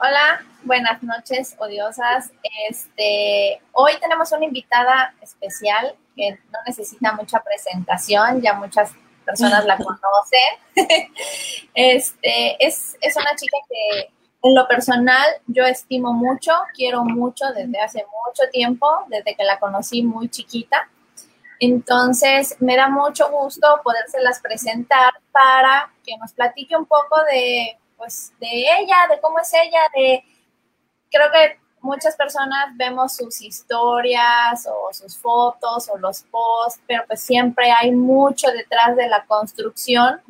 Hola, buenas noches, odiosas. Este, hoy tenemos una invitada especial que no necesita mucha presentación, ya muchas personas la conocen. Este, es, es una chica que en lo personal yo estimo mucho, quiero mucho desde hace mucho tiempo, desde que la conocí muy chiquita. Entonces, me da mucho gusto podérselas presentar para que nos platique un poco de pues de ella, de cómo es ella, de creo que muchas personas vemos sus historias o sus fotos o los posts, pero pues siempre hay mucho detrás de la construcción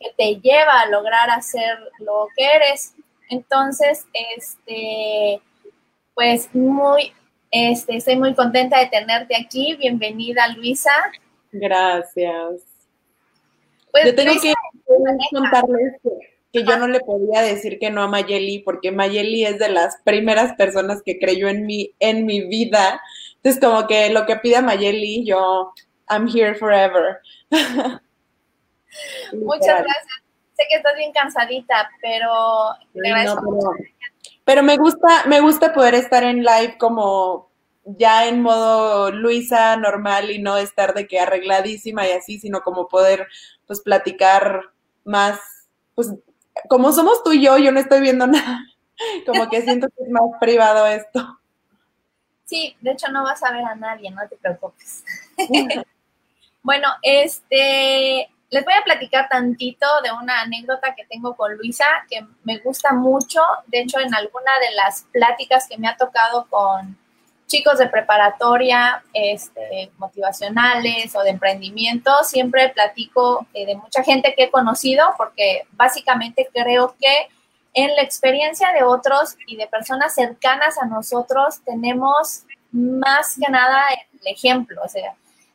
que te lleva a lograr hacer lo que eres. Entonces, este, pues muy, este, estoy muy contenta de tenerte aquí. Bienvenida, Luisa. Gracias. Pues, Yo tengo que contarles que que yo no le podía decir que no a Mayeli, porque Mayeli es de las primeras personas que creyó en mí en mi vida. Entonces, como que lo que pida Mayeli, yo, I'm here forever. Muchas gracias. Sé que estás bien cansadita, pero, pero, me gusta, me gusta poder estar en live como ya en modo Luisa normal y no estar de que arregladísima y así, sino como poder pues platicar más, pues como somos tú y yo, yo no estoy viendo nada. Como que siento que es más privado esto. Sí, de hecho no vas a ver a nadie, no te preocupes. bueno, este, les voy a platicar tantito de una anécdota que tengo con Luisa que me gusta mucho. De hecho, en alguna de las pláticas que me ha tocado con chicos de preparatoria, este, motivacionales o de emprendimiento, siempre platico eh, de mucha gente que he conocido porque básicamente creo que en la experiencia de otros y de personas cercanas a nosotros tenemos más que nada el ejemplo, o sea,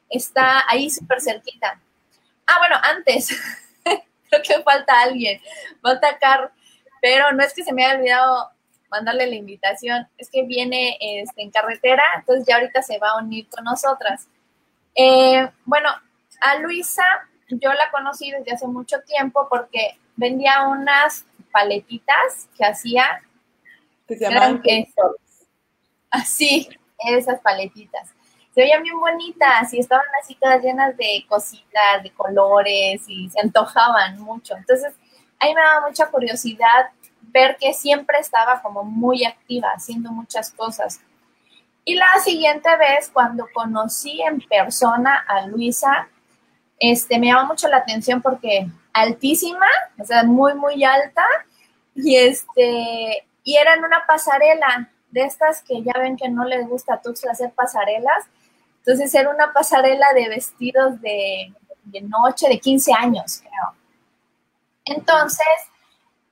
está ahí súper cerquita. Ah, bueno, antes, creo que falta alguien, falta Car, pero no es que se me haya olvidado mandarle la invitación. Es que viene este, en carretera, entonces ya ahorita se va a unir con nosotras. Eh, bueno, a Luisa yo la conocí desde hace mucho tiempo porque vendía unas paletitas que hacía. Que se llaman Así, esas paletitas. Se veían bien bonitas y estaban así todas llenas de cositas, de colores y se antojaban mucho. Entonces, ahí me daba mucha curiosidad ver que siempre estaba como muy activa, haciendo muchas cosas. Y la siguiente vez, cuando conocí en persona a Luisa, este, me llamó mucho la atención porque altísima, o sea, muy, muy alta, y, este, y era en una pasarela de estas que ya ven que no les gusta a Tuxtla hacer pasarelas. Entonces era una pasarela de vestidos de, de noche de 15 años, creo. Entonces,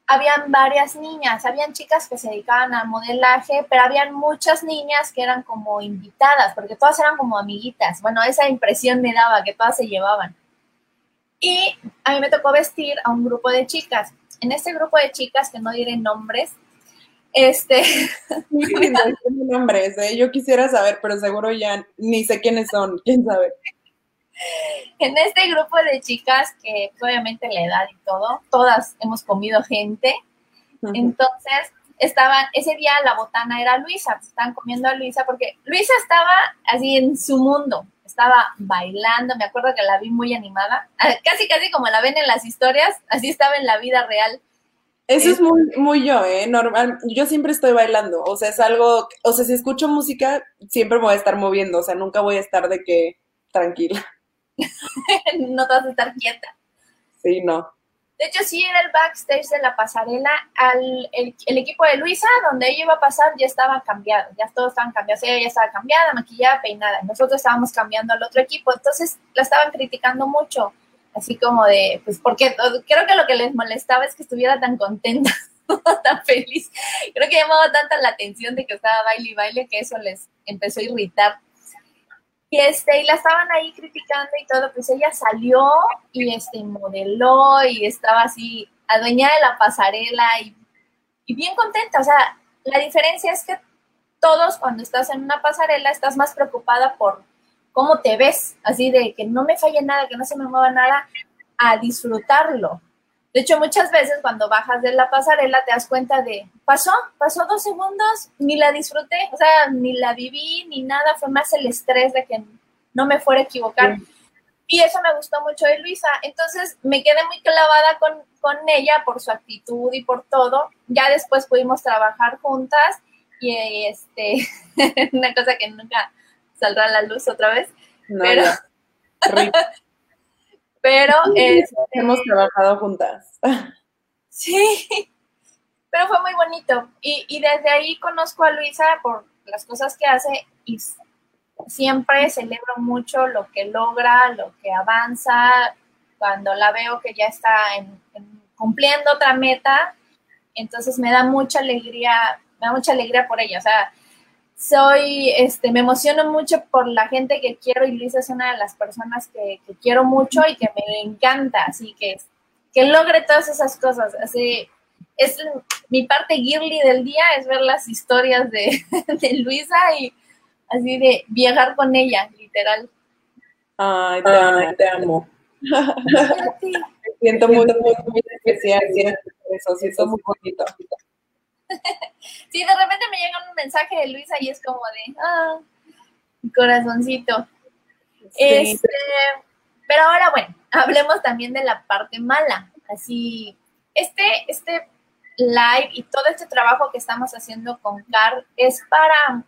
habían varias niñas, habían chicas que se dedicaban al modelaje, pero habían muchas niñas que eran como invitadas, porque todas eran como amiguitas. Bueno, esa impresión me daba que todas se llevaban. Y a mí me tocó vestir a un grupo de chicas. En este grupo de chicas, que no diré nombres, este... nombres, ¿eh? Yo quisiera saber, pero seguro ya ni sé quiénes son, quién sabe en este grupo de chicas que obviamente la edad y todo, todas hemos comido gente. Entonces, estaban, ese día la botana era Luisa, estaban comiendo a Luisa porque Luisa estaba así en su mundo, estaba bailando, me acuerdo que la vi muy animada, casi casi como la ven en las historias, así estaba en la vida real. Eso es muy, muy yo, ¿eh? Normal, yo siempre estoy bailando, o sea, es algo, o sea, si escucho música, siempre me voy a estar moviendo, o sea, nunca voy a estar de que tranquila. no te vas a estar quieta. Sí, no. De hecho, sí, era el backstage de la pasarela. Al, el, equipo de Luisa, donde ella iba a pasar, ya estaba cambiado. Ya todos estaban cambiados. Ella ya estaba cambiada, maquillada, peinada. Nosotros estábamos cambiando al otro equipo. Entonces, la estaban criticando mucho. Así como de, pues, porque creo que lo que les molestaba es que estuviera tan contenta. tan feliz. Creo que llamaba tanta la atención de que estaba baile y baile que eso les empezó a irritar. Y, este, y la estaban ahí criticando y todo, pues ella salió y este, modeló y estaba así, adueñada de la pasarela y, y bien contenta. O sea, la diferencia es que todos cuando estás en una pasarela estás más preocupada por cómo te ves, así de que no me falle nada, que no se me mueva nada, a disfrutarlo. De hecho, muchas veces cuando bajas de la pasarela te das cuenta de, pasó, pasó dos segundos, ni la disfruté, o sea, ni la viví, ni nada, fue más el estrés de que no me fuera a equivocar. Y eso me gustó mucho de Luisa. Entonces me quedé muy clavada con, con ella por su actitud y por todo. Ya después pudimos trabajar juntas y este, una cosa que nunca saldrá a la luz otra vez. pero, pero este, hemos trabajado juntas. Sí, pero fue muy bonito. Y, y desde ahí conozco a Luisa por las cosas que hace y siempre celebro mucho lo que logra, lo que avanza. Cuando la veo que ya está en, cumpliendo otra meta, entonces me da mucha alegría, me da mucha alegría por ella. O sea, soy, este, me emociono mucho por la gente que quiero y Luisa es una de las personas que, quiero mucho y que me encanta, así que, que logre todas esas cosas. Así, es mi parte girly del día, es ver las historias de, de Luisa y así de viajar con ella, literal. Ay, te, amo. Te amo. Me siento muy, muy, muy especial. Eso, siento muy bonito. Sí, de repente me llega un mensaje de Luisa y es como de, ah, corazoncito. Este, pero ahora, bueno, hablemos también de la parte mala. Así, este, este live y todo este trabajo que estamos haciendo con Car es para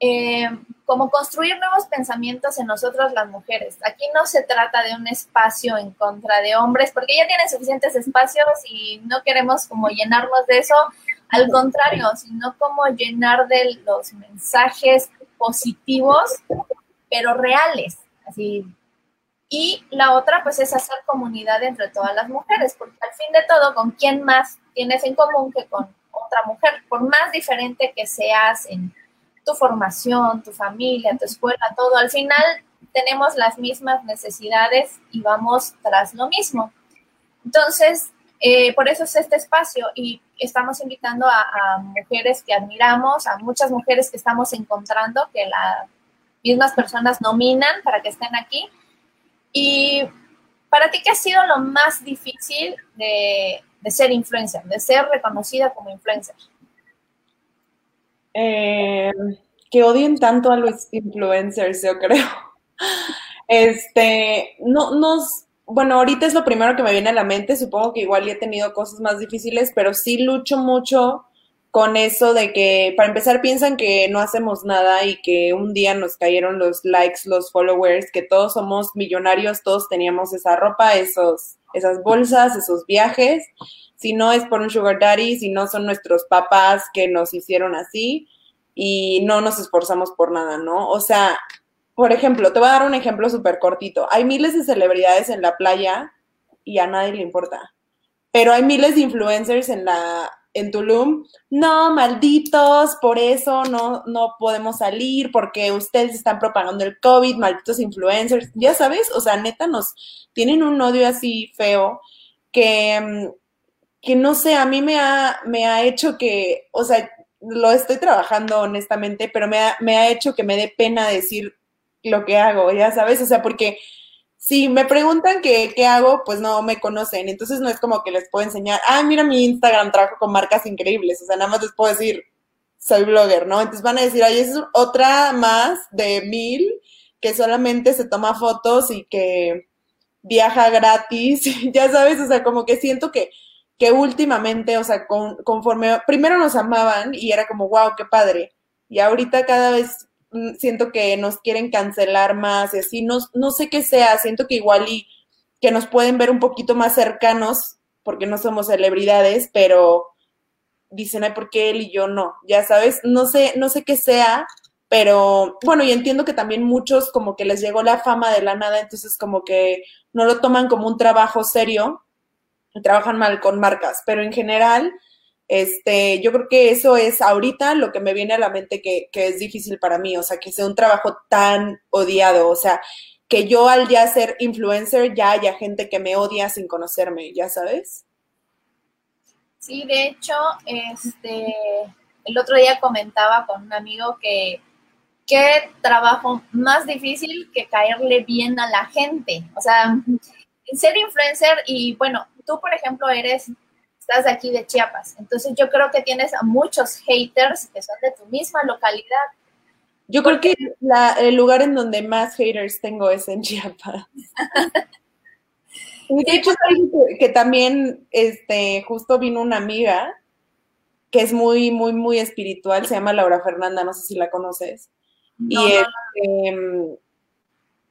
eh, como construir nuevos pensamientos en nosotros las mujeres. Aquí no se trata de un espacio en contra de hombres, porque ya tienen suficientes espacios y no queremos como llenarnos de eso, al contrario, sino como llenar de los mensajes positivos, pero reales. Así. Y la otra, pues, es hacer comunidad entre todas las mujeres, porque al fin de todo, ¿con quién más tienes en común que con otra mujer? Por más diferente que seas en tu formación, tu familia, tu escuela, todo. Al final tenemos las mismas necesidades y vamos tras lo mismo. Entonces, eh, por eso es este espacio y estamos invitando a, mujeres que admiramos, a muchas mujeres que estamos encontrando, que las mismas personas nominan para que estén aquí. Y para ti, ¿qué ha sido lo más difícil de, de ser influencer, de ser reconocida como influencer? Eh, que odien tanto a los influencers, yo creo. Este, no, nos, bueno, ahorita es lo primero que me viene a la mente, supongo que igual he tenido cosas más difíciles, pero sí lucho mucho con eso de que, para empezar, piensan que no hacemos nada y que un día nos cayeron los likes, los followers, que todos somos millonarios, todos teníamos esa ropa, esos, esas bolsas, esos viajes. Si no es por un sugar daddy, si no son nuestros papás que nos hicieron así, y no nos esforzamos por nada, ¿no? O sea, por ejemplo, te voy a dar un ejemplo súper cortito. Hay miles de celebridades en la playa y a nadie le importa. Pero hay miles de influencers en la en Tulum. No, malditos, por eso no, no podemos salir, porque ustedes están propagando el COVID, malditos influencers. Ya sabes, o sea, neta nos tienen un odio así feo que, mm, que no sé, a mí me ha, me ha hecho que, o sea, lo estoy trabajando honestamente, pero me ha, me ha hecho que me dé pena decir lo que hago, ya sabes, o sea, porque si me preguntan qué, qué hago, pues no me conocen, entonces no es como que les puedo enseñar, ah, mira mi Instagram, trabajo con marcas increíbles, o sea, nada más les puedo decir, soy blogger, ¿no? Entonces van a decir, ay, es otra más de mil que solamente se toma fotos y que viaja gratis, ya sabes, o sea, como que siento que que últimamente, o sea, conforme primero nos amaban y era como, wow, qué padre. Y ahorita cada vez siento que nos quieren cancelar más y así, no, no sé qué sea, siento que igual y que nos pueden ver un poquito más cercanos porque no somos celebridades, pero dicen, ay, ¿por qué él y yo no? Ya sabes, no sé, no sé qué sea, pero bueno, y entiendo que también muchos como que les llegó la fama de la nada, entonces como que no lo toman como un trabajo serio trabajan mal con marcas, pero en general Este, yo creo que eso es ahorita lo que me viene a la mente que, que es difícil para mí, o sea, que sea un trabajo tan odiado, o sea, que yo al ya ser influencer ya haya gente que me odia sin conocerme, ya sabes. Sí, de hecho, este, el otro día comentaba con un amigo que qué trabajo más difícil que caerle bien a la gente. O sea, ser influencer y bueno, tú por ejemplo eres, estás de aquí de Chiapas, entonces yo creo que tienes a muchos haters que son de tu misma localidad. Yo creo que la, el lugar en donde más haters tengo es en Chiapas. de hecho, que, también, este, justo vino una amiga que es muy, muy, muy espiritual, se llama Laura Fernanda, no sé si la conoces. y este,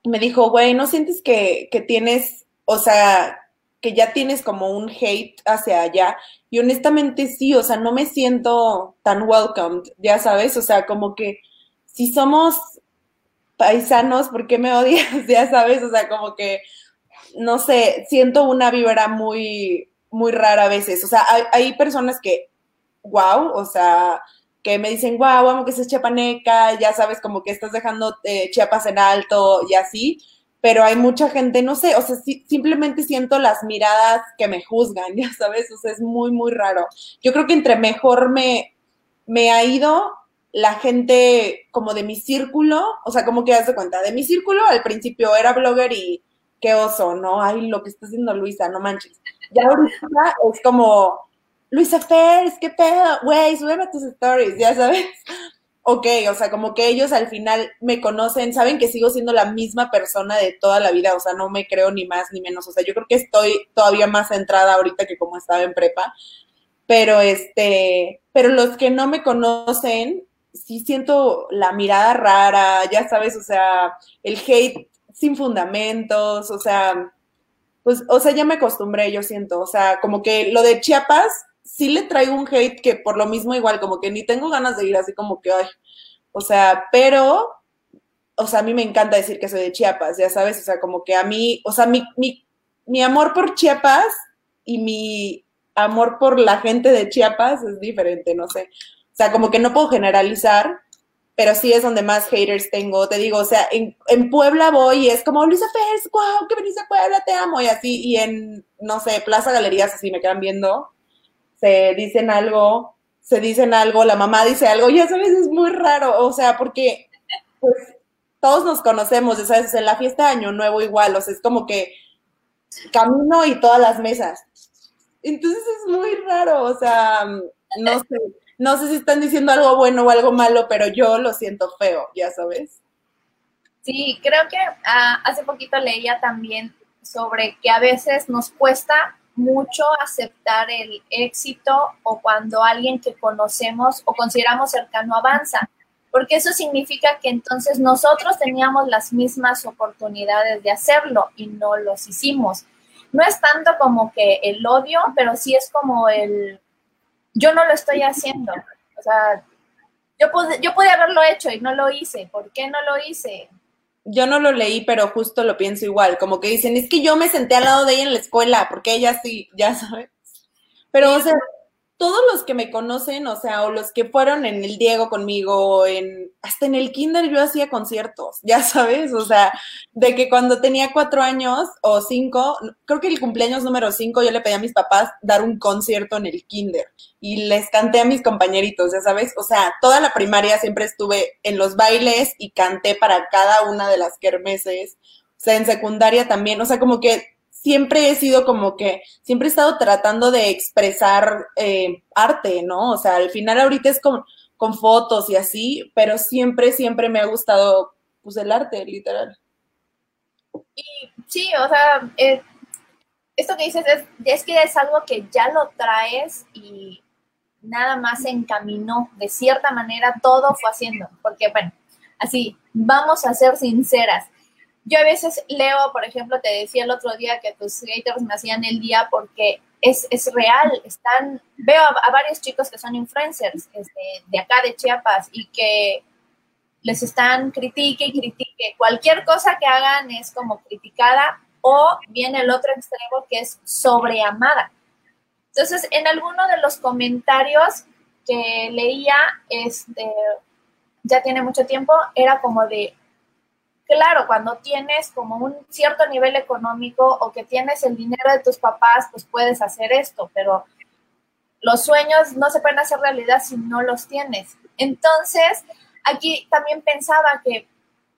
me dijo, güey, ¿no sientes que, que tienes, o sea, que ya tienes como un hate hacia allá? Y honestamente sí, o sea, no me siento tan welcomed, ya sabes, o sea, como que si somos paisanos, ¿por qué me odias? Ya sabes, o sea, como que, no sé, siento una vibra muy, muy rara a veces. O sea, hay, hay personas que, wow, o sea, que me dicen, wow, amo que seas chiapaneca, ya sabes, como que estás dejando eh, Chiapas en alto y así, pero hay mucha gente, no sé, o sea, sí, simplemente siento las miradas que me juzgan, ya sabes, o sea, es muy, muy raro. Yo creo que entre mejor me, me ha ido la gente como de mi círculo, o sea, como que das de cuenta, de mi círculo al principio era blogger y qué oso, ¿no? Ay, lo que está haciendo Luisa, no manches. Ya ahorita es como, Luisa Fers, qué pedo, güey, súbeme tus stories, ya sabes. Ok, o sea, como que ellos al final me conocen, saben que sigo siendo la misma persona de toda la vida, o sea, no me creo ni más ni menos, o sea, yo creo que estoy todavía más centrada ahorita que como estaba en prepa, pero este, pero los que no me conocen, sí siento la mirada rara, ya sabes, o sea, el hate sin fundamentos, o sea, pues, o sea, ya me acostumbré, yo siento, o sea, como que lo de Chiapas sí le traigo un hate que por lo mismo igual, como que ni tengo ganas de ir así como que, ay, o sea, pero, o sea, a mí me encanta decir que soy de Chiapas, ya sabes, o sea, como que a mí, o sea, mi, mi, mi amor por Chiapas y mi amor por la gente de Chiapas es diferente, no sé. O sea, como que no puedo generalizar, pero sí es donde más haters tengo. Te digo, o sea, en, en Puebla voy y es como, Luisa Fers, wow, que venís a Puebla, te amo, y así, y en, no sé, Plaza Galerías, así me quedan viendo, se dicen algo, se dicen algo, la mamá dice algo, ya sabes, es muy raro, o sea, porque, pues, todos nos conocemos, ya sabes, en la fiesta de Año Nuevo igual, o sea, es como que camino y todas las mesas. Entonces es muy raro, o sea, no sé no sé si están diciendo algo bueno o algo malo, pero yo lo siento feo, ya sabes. Sí, creo que uh, hace poquito leía también sobre que a veces nos cuesta mucho aceptar el éxito o cuando alguien que conocemos o consideramos cercano avanza, porque eso significa que entonces nosotros teníamos las mismas oportunidades de hacerlo y no los hicimos. No es tanto como que el odio, pero sí es como el yo no lo estoy haciendo. O sea, yo pude, yo pude haberlo hecho y no lo hice. ¿Por qué no lo hice? Yo no lo leí, pero justo lo pienso igual. Como que dicen, es que yo me senté al lado de ella en la escuela, porque ella sí, ya sabes. Pero, o sea, todos los que me conocen, o sea, o los que fueron en el Diego conmigo, en, hasta en el kinder yo hacía conciertos, ya sabes, o sea, de que cuando tenía cuatro años o cinco, creo que el cumpleaños número cinco yo le pedí a mis papás dar un concierto en el kinder y les canté a mis compañeritos, ya sabes, o sea, toda la primaria siempre estuve en los bailes y canté para cada una de las kermeses, o sea, en secundaria también, o sea, como que siempre he sido como que, siempre he estado tratando de expresar eh, arte, ¿no? O sea, al final ahorita es con, con fotos y así, pero siempre, siempre me ha gustado, pues, el arte, literal. Y sí, o sea, eh, esto que dices es, es que es algo que ya lo traes y nada más se encaminó, de cierta manera todo fue haciendo, porque bueno, así, vamos a ser sinceras, yo a veces leo, por ejemplo, te decía el otro día que tus haters me hacían el día porque es, es real. Están, veo a, varios chicos que son influencers este, de acá de Chiapas y que les están critique y critique. Cualquier cosa que hagan es como criticada o viene el otro extremo que es sobreamada. Entonces, en alguno de los comentarios que leía, este, ya tiene mucho tiempo, era como de, claro, cuando tienes como un cierto nivel económico o que tienes el dinero de tus papás, pues puedes hacer esto, pero los sueños no se pueden hacer realidad si no los tienes. Entonces, aquí también pensaba que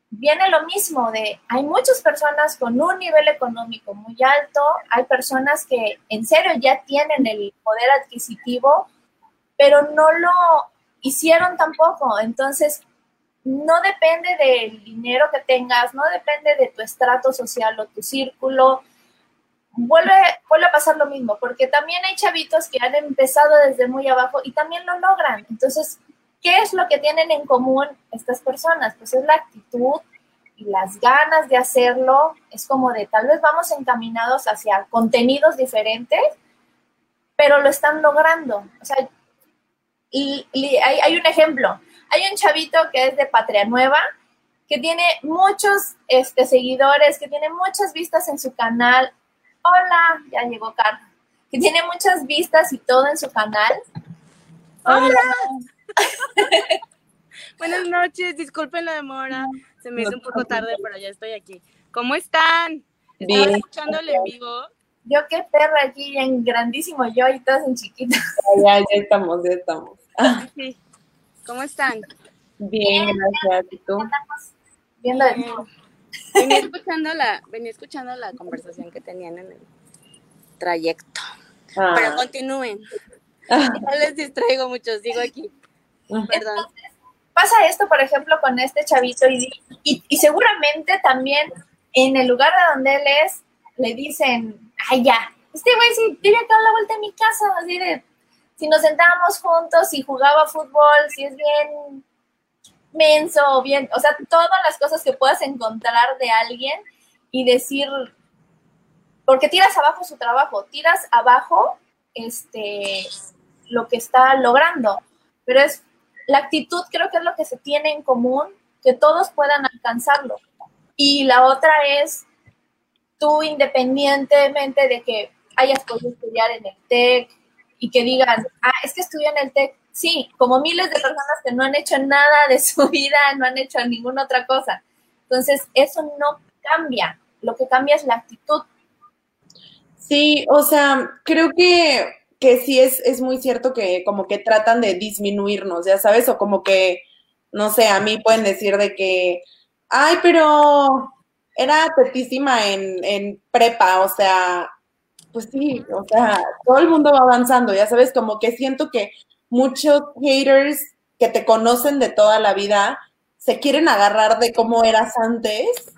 viene lo mismo de, hay muchas personas con un nivel económico muy alto, hay personas que en serio ya tienen el poder adquisitivo, pero no lo hicieron tampoco. Entonces, no depende del dinero que tengas, no depende de tu estrato social o tu círculo. Vuelve, vuelve a pasar lo mismo, porque también hay chavitos que han empezado desde muy abajo y también lo logran. Entonces, ¿qué es lo que tienen en común estas personas? Pues es la actitud y las ganas de hacerlo. Es como de tal vez vamos encaminados hacia contenidos diferentes, pero lo están logrando. O sea, y, hay, hay un ejemplo hay un chavito que es de Patria Nueva, que tiene muchos este, seguidores, que tiene muchas vistas en su canal. Hola, ya llegó Carlos. Que tiene muchas vistas y todo en su canal. Hola. Buenas noches, disculpen la demora. Se me hizo un poco tarde, pero ya estoy aquí. ¿Cómo están? ¿Están escuchándole en vivo? Yo qué perra aquí en grandísimo yo y todos en chiquito. Ya, ya estamos, ya estamos. Sí. ¿Cómo están? Bien, gracias. ¿Y tú? Viendo venía escuchando la, venía escuchando la conversación que tenían en el trayecto. Ah. Pero continúen. No les distraigo mucho, sigo aquí. Perdón. pasa esto, por ejemplo, con este chavito y, y, y, seguramente también en el lugar de donde él es, le dicen, ay, ya, este güey sí acá a la vuelta de mi casa, así de, si nos sentábamos juntos y jugaba fútbol, si es bien menso, bien, o sea, todas las cosas que puedas encontrar de alguien y decir, porque tiras abajo su trabajo, tiras abajo este lo que está logrando, pero es la actitud creo que es lo que se tiene en común, que todos puedan alcanzarlo. Y la otra es tú independientemente de que hayas podido estudiar en el TEC, y que digan, ah, es que estudió en el TEC. Sí, como miles de personas que no han hecho nada de su vida, no han hecho ninguna otra cosa. Entonces, eso no cambia. Lo que cambia es la actitud. Sí, o sea, creo que, que sí es, es muy cierto que como que tratan de disminuirnos, ya sabes, o como que, no sé, a mí pueden decir de que, ay, pero era tetísima en, en prepa, o sea, pues sí, o sea, todo el mundo va avanzando, ya sabes, como que siento que muchos haters que te conocen de toda la vida se quieren agarrar de cómo eras antes,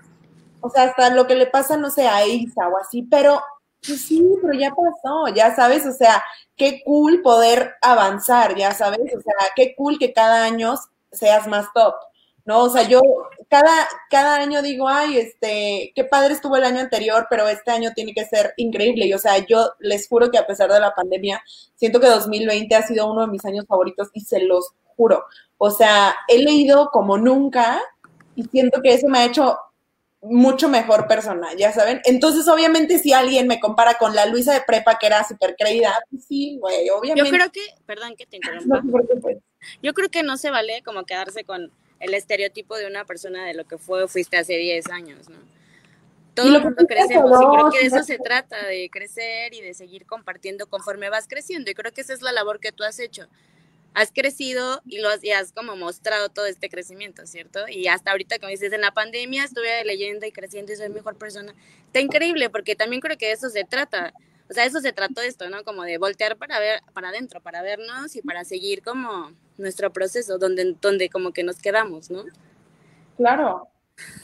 o sea, hasta lo que le pasa, no sé, a Isa o así, pero pues sí, pero ya pasó, ya sabes, o sea, qué cool poder avanzar, ya sabes, o sea, qué cool que cada año seas más top. ¿no? O sea, yo cada, cada año digo, ay, este, qué padre estuvo el año anterior, pero este año tiene que ser increíble. Y o sea, yo les juro que a pesar de la pandemia, siento que 2020 ha sido uno de mis años favoritos y se los juro. O sea, he leído como nunca y siento que eso me ha hecho mucho mejor persona, ya saben. Entonces, obviamente, si alguien me compara con la Luisa de prepa, que era súper creída, pues sí, güey, obviamente. Yo creo que, perdón que te interrumpa. Yo creo que no se vale como quedarse con el estereotipo de una persona de lo que fue o fuiste hace 10 años, ¿no? Todo el mundo crecemos y creo que de eso se trata, de crecer y de seguir compartiendo conforme vas creciendo. Y creo que esa es la labor que tú has hecho. Has crecido y lo has, y has como mostrado todo este crecimiento, ¿cierto? Y hasta ahorita, como dices, en la pandemia estuve leyendo y creciendo y soy mejor persona. Está increíble porque también creo que de eso se trata o sea, eso se trató esto, ¿no? Como de voltear para ver, para adentro, para vernos y para seguir como nuestro proceso, donde, donde como que nos quedamos, ¿no? Claro.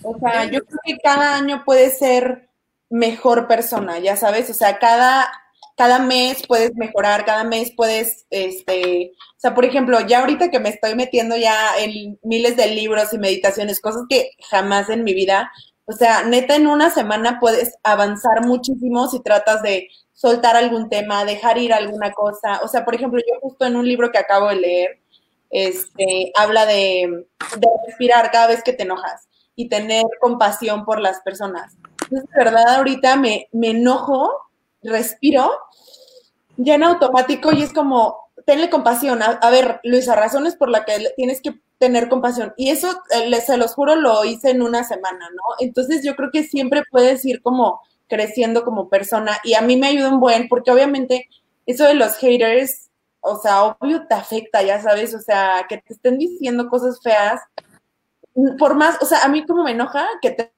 O sea, yo creo que cada año puede ser mejor persona, ya sabes, o sea, cada, cada mes puedes mejorar, cada mes puedes, este, o sea, por ejemplo, ya ahorita que me estoy metiendo ya en miles de libros y meditaciones, cosas que jamás en mi vida, o sea, neta, en una semana puedes avanzar muchísimo si tratas de soltar algún tema, dejar ir alguna cosa. O sea, por ejemplo, yo justo en un libro que acabo de leer, este, habla de, respirar cada vez que te enojas y tener compasión por las personas. Entonces, de verdad, ahorita me, me enojo, respiro ya en automático y es como, tenle compasión. A, ver, Luisa, razones por las que tienes que tener compasión. Y eso, eh, se los juro, lo hice en una semana, ¿no? Entonces yo creo que siempre puedes ir como creciendo como persona y a mí me ayuda un buen porque obviamente eso de los haters, o sea, obvio te afecta, ya sabes, o sea, que te estén diciendo cosas feas, por más, o sea, a mí como me enoja que te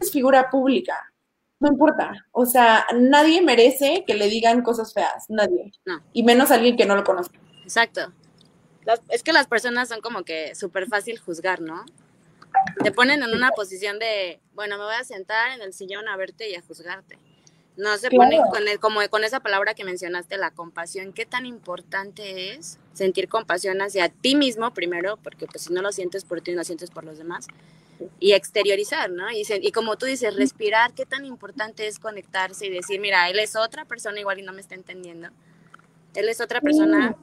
es figura pública, no importa, o sea, nadie merece que le digan cosas feas, nadie, no. y menos alguien que no lo conoce. Exacto. es que las personas son como que súper fácil juzgar, ¿no? Te ponen en una posición de, bueno, me voy a sentar en el sillón a verte y a juzgarte. No se pone con el, como con esa palabra que mencionaste, la compasión. ¿Qué tan importante es sentir compasión hacia ti mismo primero? Porque pues si no lo sientes por ti, no lo sientes por los demás. Y exteriorizar, ¿no? Y, y como tú dices, respirar. ¿Qué tan importante es conectarse y decir, mira, él es otra persona igual y no me está entendiendo? Él es otra persona.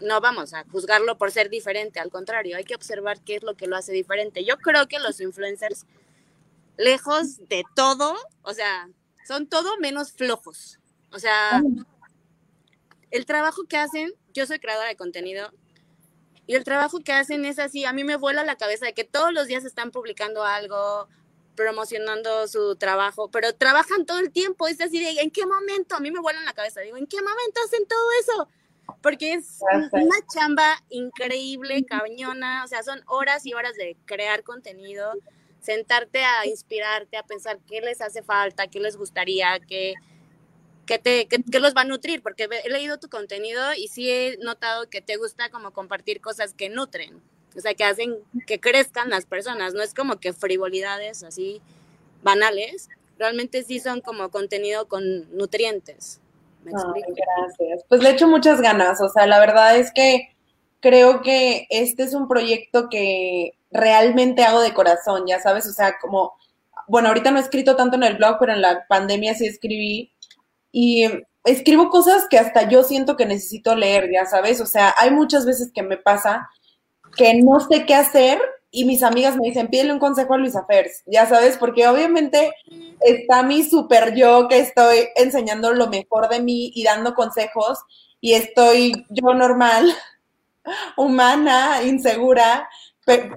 No vamos a juzgarlo por ser diferente, al contrario, hay que observar qué es lo que lo hace diferente. Yo creo que los influencers, lejos de todo, o sea, son todo menos flojos. O sea, el trabajo que hacen, yo soy creadora de contenido, y el trabajo que hacen es así, a mí me vuela la cabeza de que todos los días están publicando algo, promocionando su trabajo, pero trabajan todo el tiempo, es así de, ¿en qué momento? A mí me vuela la cabeza, digo, ¿en qué momento hacen todo eso? Porque es una chamba increíble, cañona, o sea, son horas y horas de crear contenido, sentarte a inspirarte, a pensar qué les hace falta, qué les gustaría, qué, qué, te, qué, los va a nutrir, porque he leído tu contenido y sí he notado que te gusta como compartir cosas que nutren, o sea, que hacen que crezcan las personas, no es como que frivolidades así banales, realmente sí son como contenido con nutrientes. Gracias. Pues le echo muchas ganas, o sea, la verdad es que creo que este es un proyecto que realmente hago de corazón, ya sabes, o sea, como, bueno, ahorita no he escrito tanto en el blog, pero en la pandemia sí escribí y escribo cosas que hasta yo siento que necesito leer, ya sabes, o sea, hay muchas veces que me pasa que no sé qué hacer y mis amigas me dicen, pídele un consejo a Luisa Fers, ya sabes, porque obviamente está mi super yo que estoy enseñando lo mejor de mí y dando consejos y estoy yo normal, humana, insegura,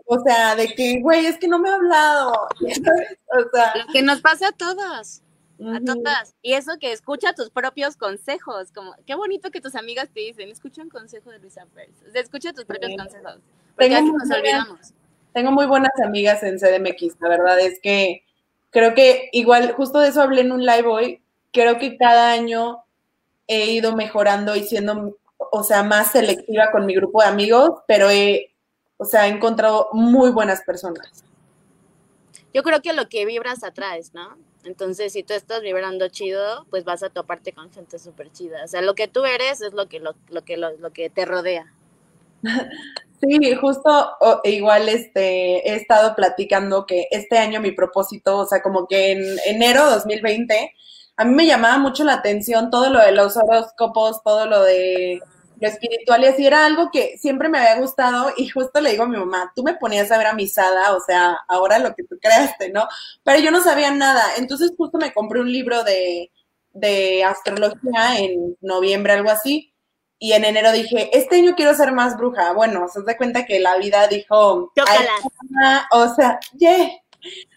o sea, de que, güey, es que no me ha hablado. O sea, lo que nos pasa a todas. A todas. Y eso que escucha tus propios consejos. Como, qué bonito que tus amigas te dicen, escucha un consejo de Luisa Pérez. escucha tus propios consejos. Porque tengo nos olvidamos. Tengo muy buenas amigas en CDMX, la verdad es que creo que igual, justo de eso hablé en un live hoy, creo que cada año he ido mejorando y siendo, o sea, más selectiva con mi grupo de amigos, pero he, o sea, he encontrado muy buenas personas. Yo creo que lo que vibras atraes, ¿no? Entonces, si tú estás vibrando chido, pues vas a toparte con gente súper chida. O sea, lo que tú eres es lo que, lo, que, lo, que te rodea. Sí, justo igual este, he estado platicando que este año mi propósito, o sea, como que en enero 2020, a mí me llamaba mucho la atención todo lo de los horóscopos, todo lo de lo espiritual y así era algo que siempre me había gustado y justo le digo a mi mamá, tú me ponías a ver a misada, o sea, ahora lo que tú creaste, ¿no? Pero yo no sabía nada, entonces justo me compré un libro de, de astrología en noviembre, algo así, y en enero dije, este año quiero ser más bruja. Bueno, se da cuenta que la vida dijo, o sea, yeah.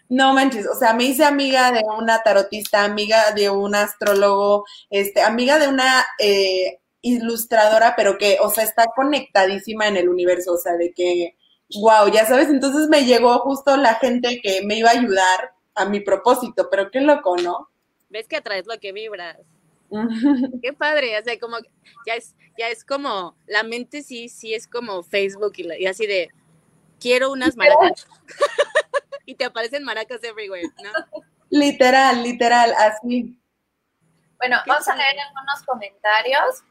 No manches, o sea, me hice amiga de una tarotista, amiga de un astrólogo, este, amiga de una eh, ilustradora, pero que, o sea, está conectadísima en el universo, o sea, de que, wow, ya sabes, entonces me llegó justo la gente que me iba a ayudar a mi propósito, pero qué loco, ¿no? Ves que atraes lo que vibras. qué padre, o sea, como ya es, ya es como, la mente sí, sí es como Facebook y, así de, quiero unas maracas. y te aparecen maracas everywhere, ¿no? Literal, literal, así. Bueno, vamos a leer algunos comentarios.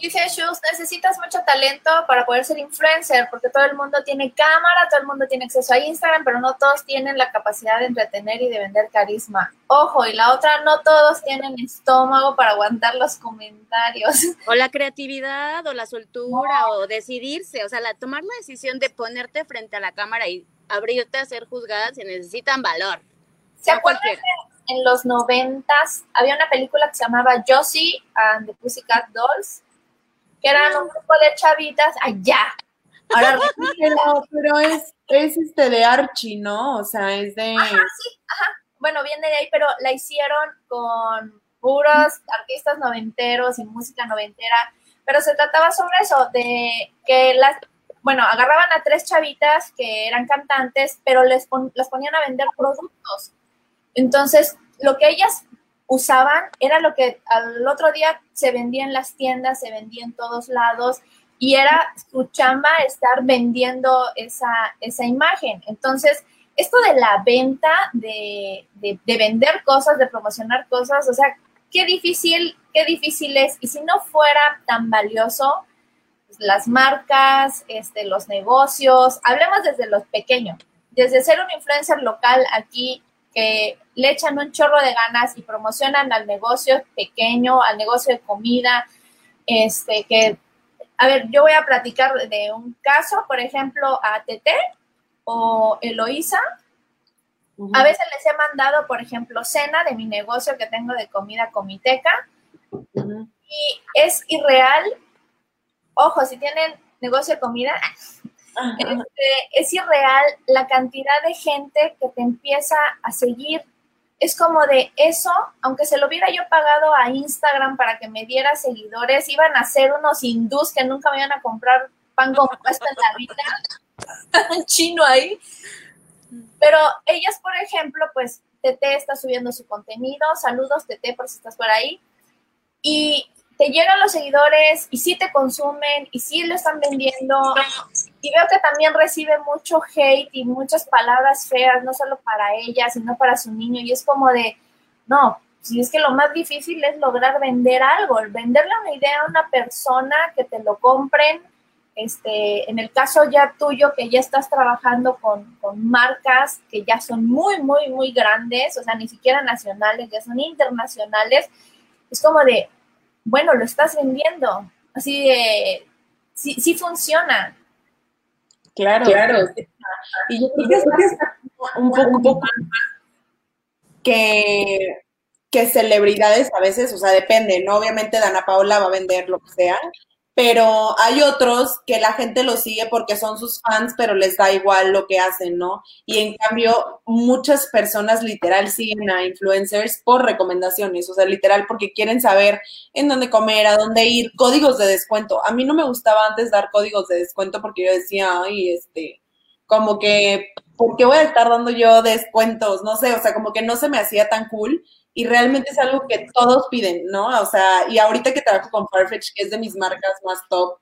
Dice Shus, necesitas mucho talento para poder ser influencer, porque todo el mundo tiene cámara, todo el mundo tiene acceso a Instagram, pero no todos tienen la capacidad de entretener y de vender carisma. Ojo, y la otra, no todos tienen estómago para aguantar los comentarios. O la creatividad, o la soltura, o decidirse, o sea, la, tomar la decisión de ponerte frente a la cámara y abrirte a ser juzgada se necesitan valor. ¿Se acuerdan en los noventas había una película que se llamaba Josie and the Pussycat Dolls, que eran un grupo de chavitas allá. Ahora, pero, pero es, es este de Archie, ¿no? O sea, es de... Ajá, sí, ajá. Bueno, viene de ahí, pero la hicieron con puros artistas noventeros y música noventera. Pero se trataba sobre eso, de que las, bueno, agarraban a tres chavitas que eran cantantes, pero les las ponían a vender productos. Entonces, lo que ellas usaban era lo que al otro día se vendía en las tiendas, se vendía en todos lados y era su chamba estar vendiendo esa, esa imagen. Entonces, esto de la venta, de, de, vender cosas, de promocionar cosas, o sea, qué difícil, qué difícil es. Y si no fuera tan valioso, las marcas, este, los negocios, hablemos desde los pequeños, desde ser un influencer local aquí que le echan un chorro de ganas y promocionan al negocio pequeño, al negocio de comida, este, que a ver, yo voy a platicar de un caso, por ejemplo, a Tete o Eloísa. A veces les he mandado, por ejemplo, cena de mi negocio que tengo de comida comiteca. Y es irreal. Ojo, si tienen negocio de comida, este, es irreal la cantidad de gente que te empieza a seguir. Es como de eso, aunque se lo hubiera yo pagado a Instagram para que me diera seguidores, iban a ser unos hindús que nunca me iban a comprar pan con puesto en la vida, chino ahí. Pero ellas, por ejemplo, pues Tete está subiendo su contenido, saludos Tete por si estás por ahí, y te llegan los seguidores y sí te consumen y sí lo están vendiendo. Y veo que también recibe mucho hate y muchas palabras feas, no solo para ella, sino para su niño. Y es como de, no, si es que lo más difícil es lograr vender algo, venderle una idea a una persona que te lo compren. Este, en el caso ya tuyo, que ya estás trabajando con, con marcas que ya son muy, muy, muy grandes, o sea, ni siquiera nacionales, ya son internacionales, es como de, bueno, lo estás vendiendo. Así de, sí, sí funciona. Claro, claro. Y yo creo que es un poco, un poco que, que celebridades a veces, o sea, depende, ¿no? Obviamente Dana Paola va a vender lo que sea, pero hay otros que la gente los sigue porque son sus fans, pero les da igual lo que hacen, ¿no? Y en cambio, muchas personas literal siguen a influencers por recomendaciones, o sea, literal porque quieren saber en dónde comer, a dónde ir, códigos de descuento. A mí no me gustaba antes dar códigos de descuento porque yo decía, ay, este, como que, ¿por qué voy a estar dando yo descuentos? No sé, o sea, como que no se me hacía tan cool y realmente es algo que todos piden, ¿no? O sea, y ahorita que trabajo con Farfetch, que es de mis marcas más top,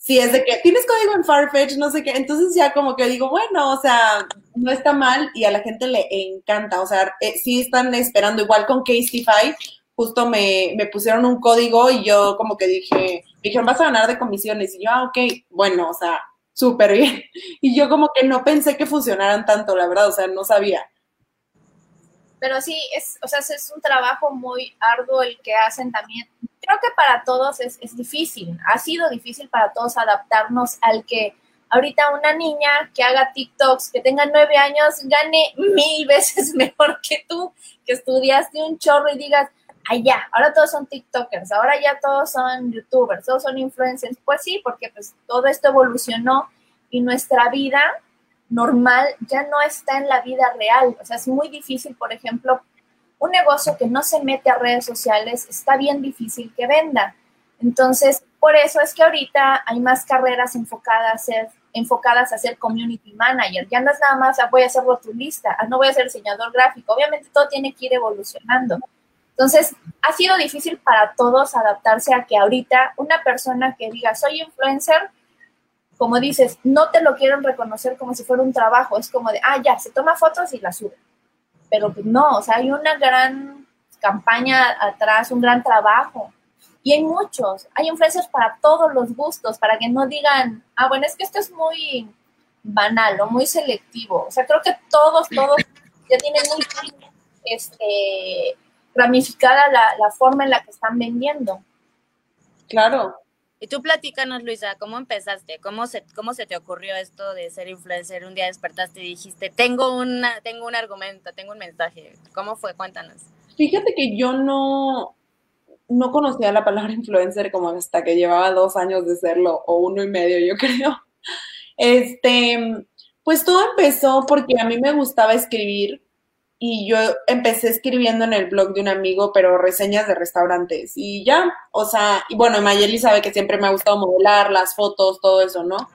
sí es de que tienes código en Farfetch, no sé qué, entonces ya como que digo, bueno, o sea, no está mal y a la gente le encanta, o sea, eh, sí están esperando, igual con Castify, justo me, me, pusieron un código y yo como que dije, me dijeron, vas a ganar de comisiones, y yo, ah, ok, bueno, o sea, súper bien, y yo como que no pensé que funcionaran tanto, la verdad, o sea, no sabía. Pero sí, es, o sea, es un trabajo muy arduo el que hacen también. Creo que para todos es, es difícil, ha sido difícil para todos adaptarnos al que ahorita una niña que haga TikToks, que tenga nueve años, gane mil veces mejor que tú, que estudiaste un chorro y digas, ya, ahora todos son TikTokers, ahora ya todos son YouTubers, todos son influencers. Pues sí, porque pues todo esto evolucionó y nuestra vida normal ya no está en la vida real. O sea, es muy difícil, por ejemplo, un negocio que no se mete a redes sociales, está bien difícil que venda. Entonces, por eso es que ahorita hay más carreras enfocadas a ser, enfocadas a ser community manager. Ya no es nada más, ah, voy a ser rotulista, ah, no voy a ser diseñador gráfico. Obviamente todo tiene que ir evolucionando. Entonces, ha sido difícil para todos adaptarse a que ahorita una persona que diga, soy influencer, como dices, no te lo quieren reconocer como si fuera un trabajo, es como de, ah, ya, se toma fotos y la sube. Pero pues no, o sea, hay una gran campaña atrás, un gran trabajo. Y hay muchos, hay influencers para todos los gustos, para que no digan, ah, bueno, es que esto es muy banal o muy selectivo. O sea, creo que todos, todos ya tienen muy este, ramificada la forma en la que están vendiendo. Claro, Y tú platícanos, Luisa, ¿cómo empezaste? ¿Cómo se, ¿Cómo se te ocurrió esto de ser influencer? Un día despertaste y dijiste, tengo, una, tengo un argumento, tengo un mensaje. ¿Cómo fue? Cuéntanos. Fíjate que yo no, no conocía la palabra influencer como hasta que llevaba dos años de serlo, o uno y medio, yo creo. Este, pues todo empezó porque a mí me gustaba escribir y yo empecé escribiendo en el blog de un amigo, pero reseñas de restaurantes y ya, o sea, y bueno, Mayeli sabe que siempre me ha gustado modelar, las fotos, todo eso, ¿no?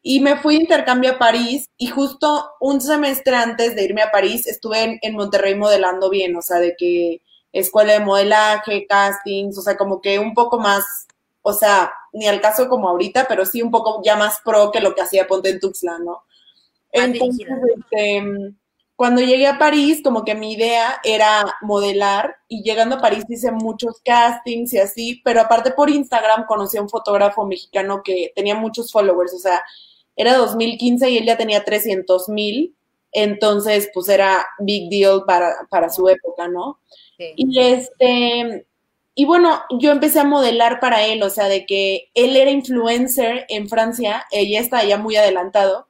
Y me fui de intercambio a París y justo un semestre antes de irme a París estuve en, Monterrey modelando bien, o sea, de que escuela de modelaje, castings, o sea, como que un poco más, o sea, ni al caso como ahorita, pero sí un poco ya más pro que lo que hacía Ponte en Tuxtla, ¿no? Entonces, este, cuando llegué a París, como que mi idea era modelar y llegando a París hice muchos castings y así, pero aparte por Instagram conocí a un fotógrafo mexicano que tenía muchos followers, o sea, era 2015 y él ya tenía 300 mil, entonces pues era big deal para, para su época, ¿no? Y este, y bueno, yo empecé a modelar para él, o sea, de que él era influencer en Francia, ella está ya muy adelantado,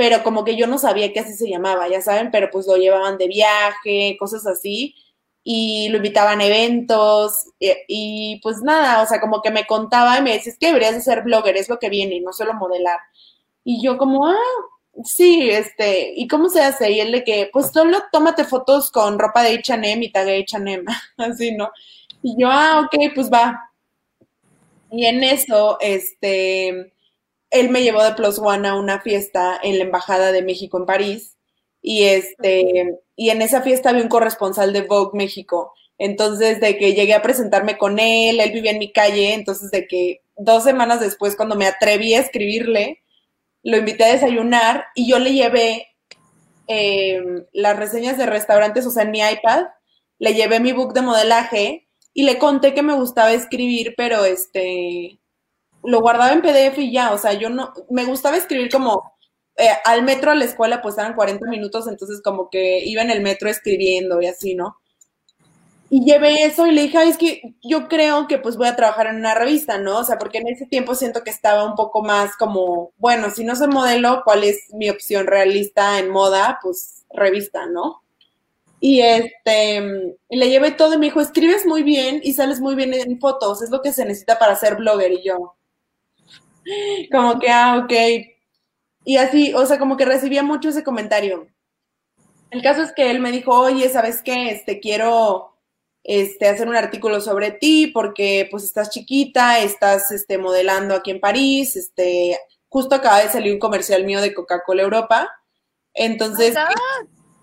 pero como que yo no sabía que así se llamaba, ya saben, pero pues lo llevaban de viaje, cosas así, y lo invitaban a eventos, y, pues nada, o sea, como que me contaba y me decía, es que deberías de ser blogger, es lo que viene, y no solo modelar. Y yo como, ah, sí, este, ¿y cómo se hace? Y él de que, pues solo tómate fotos con ropa de H&M y tague H&M, así, ¿no? Y yo, ah, ok, pues va. Y en eso, este, él me llevó de Plus One a una fiesta en la Embajada de México en París y este y en esa fiesta había un corresponsal de Vogue México. Entonces, de que llegué a presentarme con él, él vivía en mi calle, entonces de que dos semanas después, cuando me atreví a escribirle, lo invité a desayunar y yo le llevé em, las reseñas de restaurantes, o sea, en mi iPad, le llevé mi book de modelaje y le conté que me gustaba escribir, pero este, lo guardaba en PDF y ya, o sea, yo no, me gustaba escribir como eh, al metro a la escuela, pues eran 40 minutos, entonces como que iba en el metro escribiendo y así, ¿no? Y llevé eso y le dije, es que yo creo que pues voy a trabajar en una revista, ¿no? O sea, porque en ese tiempo siento que estaba un poco más como, bueno, si no soy modelo, ¿cuál es mi opción realista en moda? Pues revista, ¿no? Y este, le llevé todo y me dijo, escribes muy bien y sales muy bien en fotos, es lo que se necesita para ser blogger. Y yo, como que, ah, ok. Y así, o sea, como que recibía mucho ese comentario. El caso es que él me dijo, oye, ¿sabes qué? Este, quiero este, hacer un artículo sobre ti porque pues estás chiquita, estás este, modelando aquí en París, este, justo acaba de salir un comercial mío de Coca-Cola Europa. Entonces,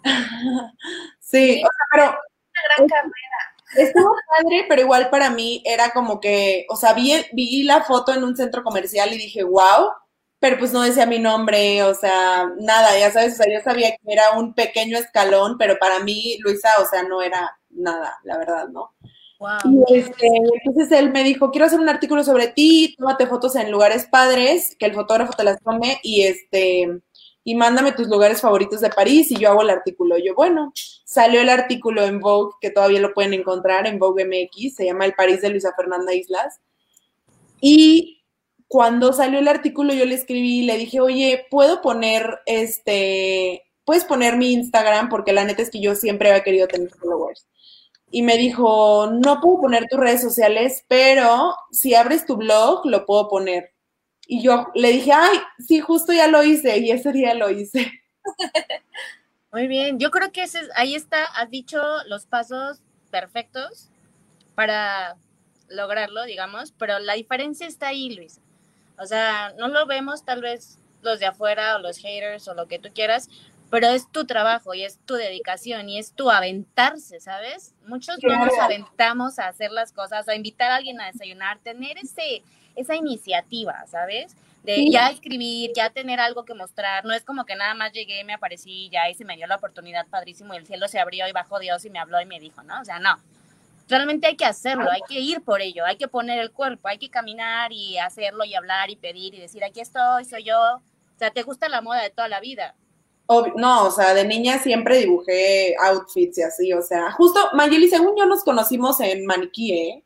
sí, o sea, pero... Una gran carrera. Estuvo padre, pero igual para mí era como que, o sea, vi, vi la foto en un centro comercial y dije, wow, pero pues no decía mi nombre, o sea, nada, ya sabes, o sea, yo sabía que era un pequeño escalón, pero para mí, Luisa, o sea, no era nada, la verdad, ¿no? Wow. Y este, entonces él me dijo, quiero hacer un artículo sobre ti, tómate fotos en lugares padres, que el fotógrafo te las tome y este, y mándame tus lugares favoritos de París y yo hago el artículo. Yo, bueno, salió el artículo en Vogue, que todavía lo pueden encontrar en Vogue MX, se llama El París de Luisa Fernanda Islas. Y cuando salió el artículo yo le escribí y le dije, oye, ¿puedo poner este, puedes poner mi Instagram? Porque la neta es que yo siempre había querido tener followers. Y me dijo, no puedo poner tus redes sociales, pero si abres tu blog, lo puedo poner. Y yo le dije, ay, sí, justo ya lo hice y ese día lo hice. Muy bien, yo creo que ese, ahí está, has dicho los pasos perfectos para lograrlo, digamos, pero la diferencia está ahí, Luis. O sea, no lo vemos tal vez los de afuera o los haters o lo que tú quieras, pero es tu trabajo y es tu dedicación y es tu aventarse, ¿sabes? Muchos no nos aventamos a hacer las cosas, a invitar a alguien a desayunar, tener ese, esa iniciativa, ¿sabes? De ya escribir, ya tener algo que mostrar. No es como que nada más llegué, me aparecí ya y se me dio la oportunidad padrísimo y el cielo se abrió y bajó Dios y me habló y me dijo, ¿no? O sea, no. Realmente hay que hacerlo, hay que ir por ello, hay que poner el cuerpo, hay que caminar y hacerlo y hablar y pedir y decir, aquí estoy, soy yo. O sea, te gusta la moda de toda la vida. no, o sea, de niña siempre dibujé outfits y así, o sea, justo, Mayeli, según yo nos conocimos en maniquí, ¿eh?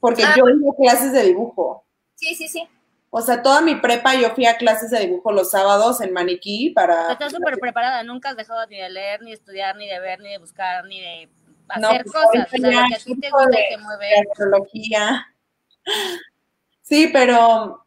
Porque ah. yo hice clases de dibujo. Sí, sí, sí. O sea, toda mi prepa yo fui a clases de dibujo los sábados en maniquí para... Estás súper preparada, nunca has dejado ni de leer, ni de estudiar, ni de ver, ni de buscar, ni de hacer pues, cosas. O sea, lo que a ti te gusta y te mueve. Astrología. Sí, pero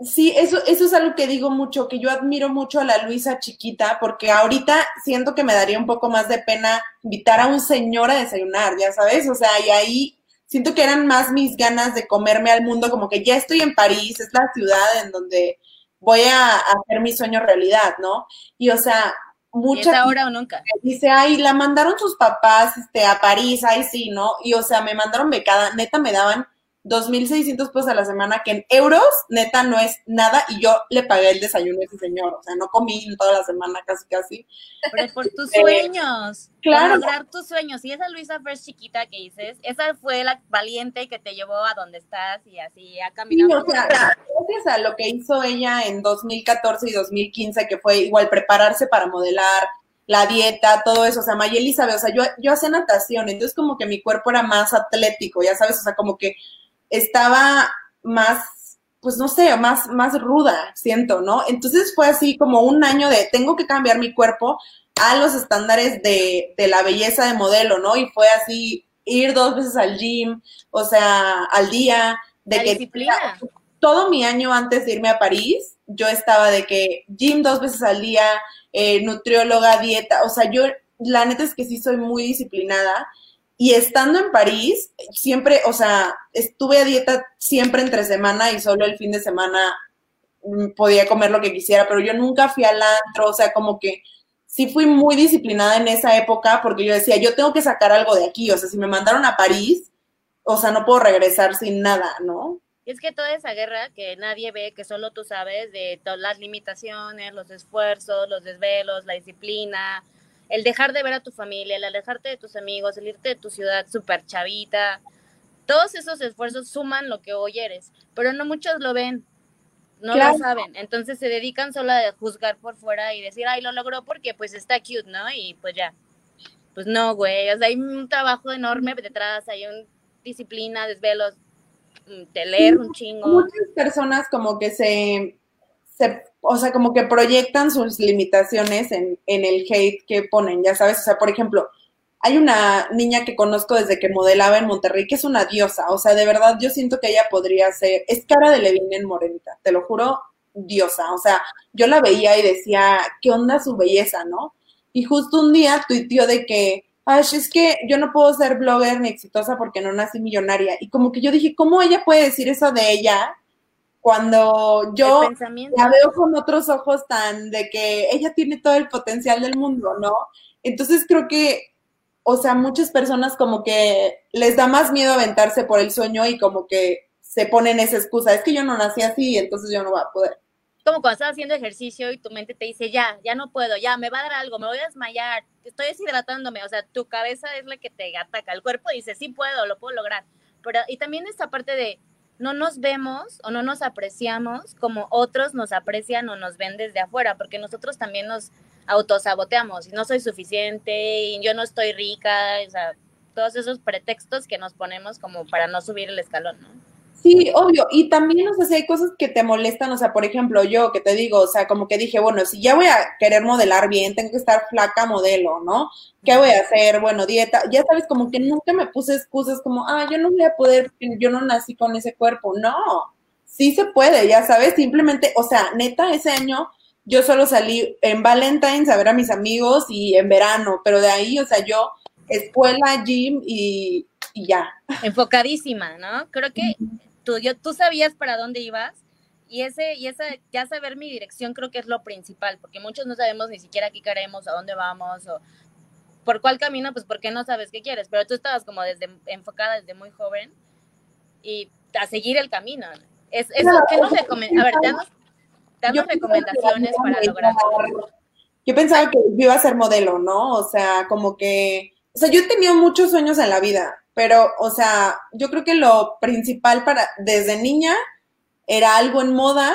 sí, eso, eso es algo que digo mucho, que yo admiro mucho a la Luisa chiquita, porque ahorita siento que me daría un poco más de pena invitar a un señor a desayunar, ya sabes, o sea, y ahí siento que eran más mis ganas de comerme al mundo, como que ya estoy en París, es la ciudad en donde voy a, hacer mi sueño realidad, ¿no? Y o sea, mucha ahora o nunca. Dice, ay, la mandaron sus papás este, a París, ay, sí, ¿no? Y o sea, me mandaron becada, neta me daban 2.600 pesos a la semana, que en euros, neta, no es nada, y yo le pagué el desayuno a ese señor, o sea, no comí toda la semana, casi, casi. Pero por tus sueños, claro. Por lograr tus sueños, y esa Luisa First chiquita que dices, esa fue la valiente que te llevó a donde estás, y así ha caminado. o sea, gracias a lo que hizo ella en 2014 y 2015, que fue igual prepararse para modelar, la dieta, todo eso, o sea, Mayeli sabe, o sea, yo, yo hacía natación, entonces como que mi cuerpo era más atlético, ya sabes, o sea, como que estaba más, pues no sé, más, más ruda, siento, ¿no? Entonces fue así como un año de tengo que cambiar mi cuerpo a los estándares de, de la belleza de modelo, ¿no? Y fue así ir dos veces al gym, o sea, al día, de que disciplina. todo mi año antes de irme a París, yo estaba de que gym dos veces al día, eh, nutrióloga, dieta, o sea, yo la neta es que sí soy muy disciplinada y estando en París, siempre, o sea, estuve a dieta siempre entre semana y solo el fin de semana mm, podía comer lo que quisiera, pero yo nunca fui al antro, o sea, como que sí fui muy disciplinada en esa época porque yo decía, yo tengo que sacar algo de aquí, o sea, si me mandaron a París, o sea, no puedo regresar sin nada, ¿no? Y es que toda esa guerra que nadie ve, que solo tú sabes, de todas las limitaciones, los esfuerzos, los desvelos, la disciplina, el dejar de ver a tu familia, el alejarte de tus amigos, el irte de tu ciudad súper chavita, todos esos esfuerzos suman lo que hoy eres, pero no muchos lo ven, no lo saben, entonces se dedican solo a juzgar por fuera y decir, ay, lo logró porque pues está cute, ¿no? Y pues ya, pues no, güey, o sea, hay un trabajo enorme detrás, hay una disciplina, desvelos, mm, de leer un chingo. Muchas personas como que se, se o sea, como que proyectan sus limitaciones en, en, el hate que ponen, ya sabes, o sea, por ejemplo, hay una niña que conozco desde que modelaba en Monterrey, que es una diosa, o sea, de verdad yo siento que ella podría ser, es cara de Levine en Morenita, te lo juro, diosa, o sea, yo la veía y decía, ¿qué onda su belleza, no? Y justo un día tuiteó de que, ay, es que yo no puedo ser blogger ni exitosa porque no nací millonaria, y como que yo dije, ¿cómo ella puede decir eso de ella? Cuando yo la veo con otros ojos tan de que ella tiene todo el potencial del mundo, ¿no? Entonces creo que, o sea, muchas personas como que les da más miedo aventarse por el sueño y como que se ponen esa excusa, es que yo no nací así, entonces yo no voy a poder. Como cuando estás haciendo ejercicio y tu mente te dice, ya, ya no puedo, ya, me va a dar algo, me voy a desmayar, estoy deshidratándome, o sea, tu cabeza es la que te ataca, el cuerpo dice, sí puedo, lo puedo lograr. Pero, y también esta parte de, no nos vemos o no nos apreciamos como otros nos aprecian o nos ven desde afuera, porque nosotros también nos autosaboteamos y no soy suficiente y yo no estoy rica, o sea, todos esos pretextos que nos ponemos como para no subir el escalón, ¿no? Sí, obvio. Y también, o sea, si hay cosas que te molestan, o sea, por ejemplo, yo que te digo, o sea, como que dije, bueno, si ya voy a querer modelar bien, tengo que estar flaca modelo, ¿no? ¿Qué voy a hacer? Bueno, dieta. Ya sabes, como que nunca me puse excusas como, ah, yo no voy a poder, yo no nací con ese cuerpo. No, sí se puede, ya sabes, simplemente, o sea, neta, ese año yo solo salí en Valentine's a ver a mis amigos y en verano, pero de ahí, o sea, yo, escuela, gym y, y ya. Enfocadísima, ¿no? Creo que tú, yo, tú sabías para dónde ibas y ese, y esa, ya saber mi dirección creo que es lo principal, porque muchos no sabemos ni siquiera qué queremos, a dónde vamos, o por cuál camino, pues porque no sabes qué quieres, pero tú estabas como desde enfocada desde muy joven y a seguir el camino. Es, es, ¿qué nos a ver, danos, recomendaciones para lograrlo. Yo pensaba que yo iba a ser modelo, ¿no? O sea, como que, o sea, yo he tenido muchos sueños en la vida, pero, o sea, yo creo que lo principal para, desde niña, era algo en moda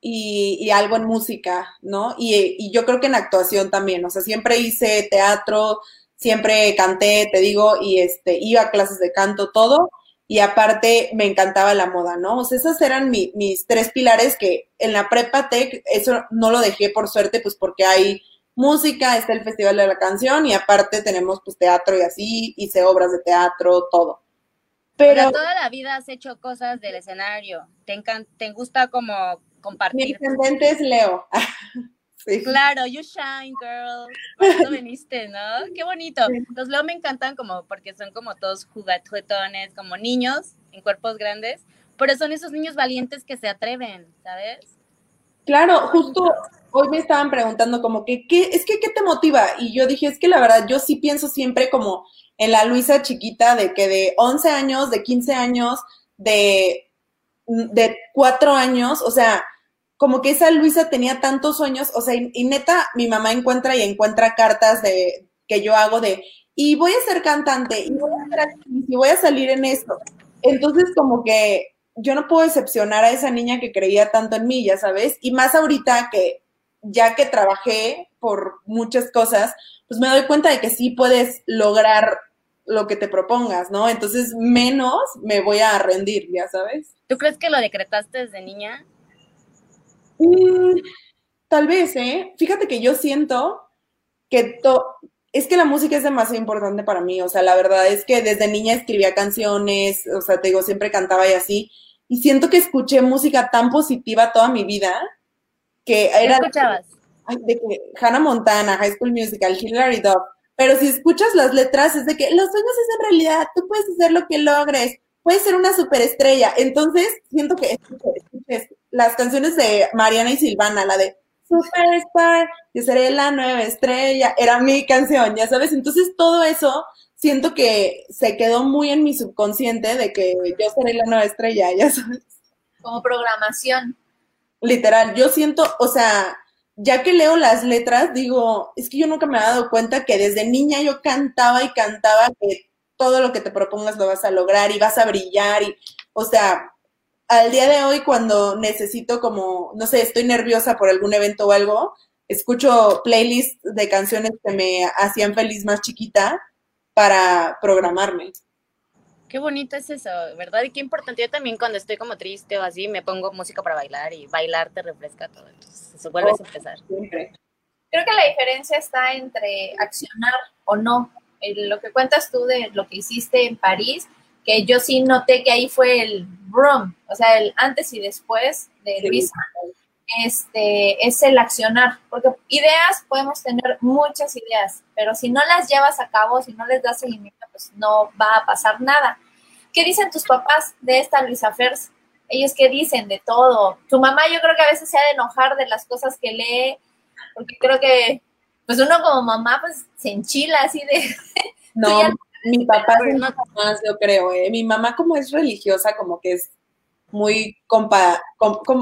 y, algo en música, ¿no? Y, y, yo creo que en actuación también, o sea, siempre hice teatro, siempre canté, te digo, y este, iba a clases de canto, todo, y aparte me encantaba la moda, ¿no? O sea, esos eran mis tres pilares que en la prepa tech, eso no lo dejé por suerte, pues porque hay música, está el Festival de la Canción y aparte tenemos pues teatro y así, hice obras de teatro, todo. Pero toda la vida has hecho cosas del escenario, te, te gusta como compartir. Mi ascendente es Leo. Claro, you shine, girl. Por eso viniste, ¿no? Qué bonito. Los Leo me encantan como porque son como todos juguetones, como niños en cuerpos grandes, pero son esos niños valientes que se atreven, ¿sabes? Claro, justo hoy me estaban preguntando como que, ¿qué, es que, ¿qué te motiva? Y yo dije, es que la verdad, yo sí pienso siempre como en la Luisa chiquita de que de 11 años, de 15 años, de, de 4 años, o sea, como que esa Luisa tenía tantos sueños, o sea, y, neta, mi mamá encuentra y encuentra cartas de que yo hago de, y voy a ser cantante, y voy a, y voy a salir en esto. Entonces, como que yo no puedo decepcionar a esa niña que creía tanto en mí, ya sabes, y más ahorita que ya que trabajé por muchas cosas, pues me doy cuenta de que sí puedes lograr lo que te propongas, ¿no? Entonces, menos me voy a rendir, ya sabes. ¿Tú crees que lo decretaste desde niña? Mm, tal vez, ¿eh? Fíjate que yo siento que es que la música es demasiado importante para mí, o sea, la verdad es que desde niña escribía canciones, o sea, te digo, siempre cantaba y así, y siento que escuché música tan positiva toda mi vida que era... ¿Qué escuchabas? De que Hannah Montana, High School Musical, Hillary Duff, pero si escuchas las letras es de que los sueños es en realidad, tú puedes hacer lo que logres, puedes ser una superestrella, entonces siento que las canciones de Mariana y Silvana, la de Superstar, yo seré la nueva estrella, era mi canción, ya sabes. Entonces todo eso siento que se quedó muy en mi subconsciente de que yo seré la nueva estrella, ya sabes. Como programación. Literal, yo siento, o sea, ya que leo las letras, digo, es que yo nunca me he dado cuenta que desde niña yo cantaba y cantaba que todo lo que te propongas lo vas a lograr y vas a brillar y, o sea, al día de hoy cuando necesito como, no sé, estoy nerviosa por algún evento o algo, escucho playlists de canciones que me hacían feliz más chiquita para programarme. Qué bonito es eso, ¿verdad? Y qué importante. Yo también cuando estoy como triste o así, me pongo música para bailar y bailar te refresca todo. Entonces, eso vuelves a empezar. Creo que la diferencia está entre accionar o no. lo que cuentas tú de lo que hiciste en París, que yo sí noté que ahí fue el brum, o sea, el antes y después de Luisa, este, es el accionar, porque ideas podemos tener muchas ideas, pero si no las llevas a cabo, si no les das seguimiento, pues no va a pasar nada. ¿Qué dicen tus papás de esta Luisa Fers? Ellos qué dicen de todo. Tu mamá yo creo que a veces se ha de enojar de las cosas que lee, porque creo que pues uno como mamá pues se enchila así de... No, mi papá es más, yo creo, ¿eh? Mi mamá como es religiosa, como que es muy compa,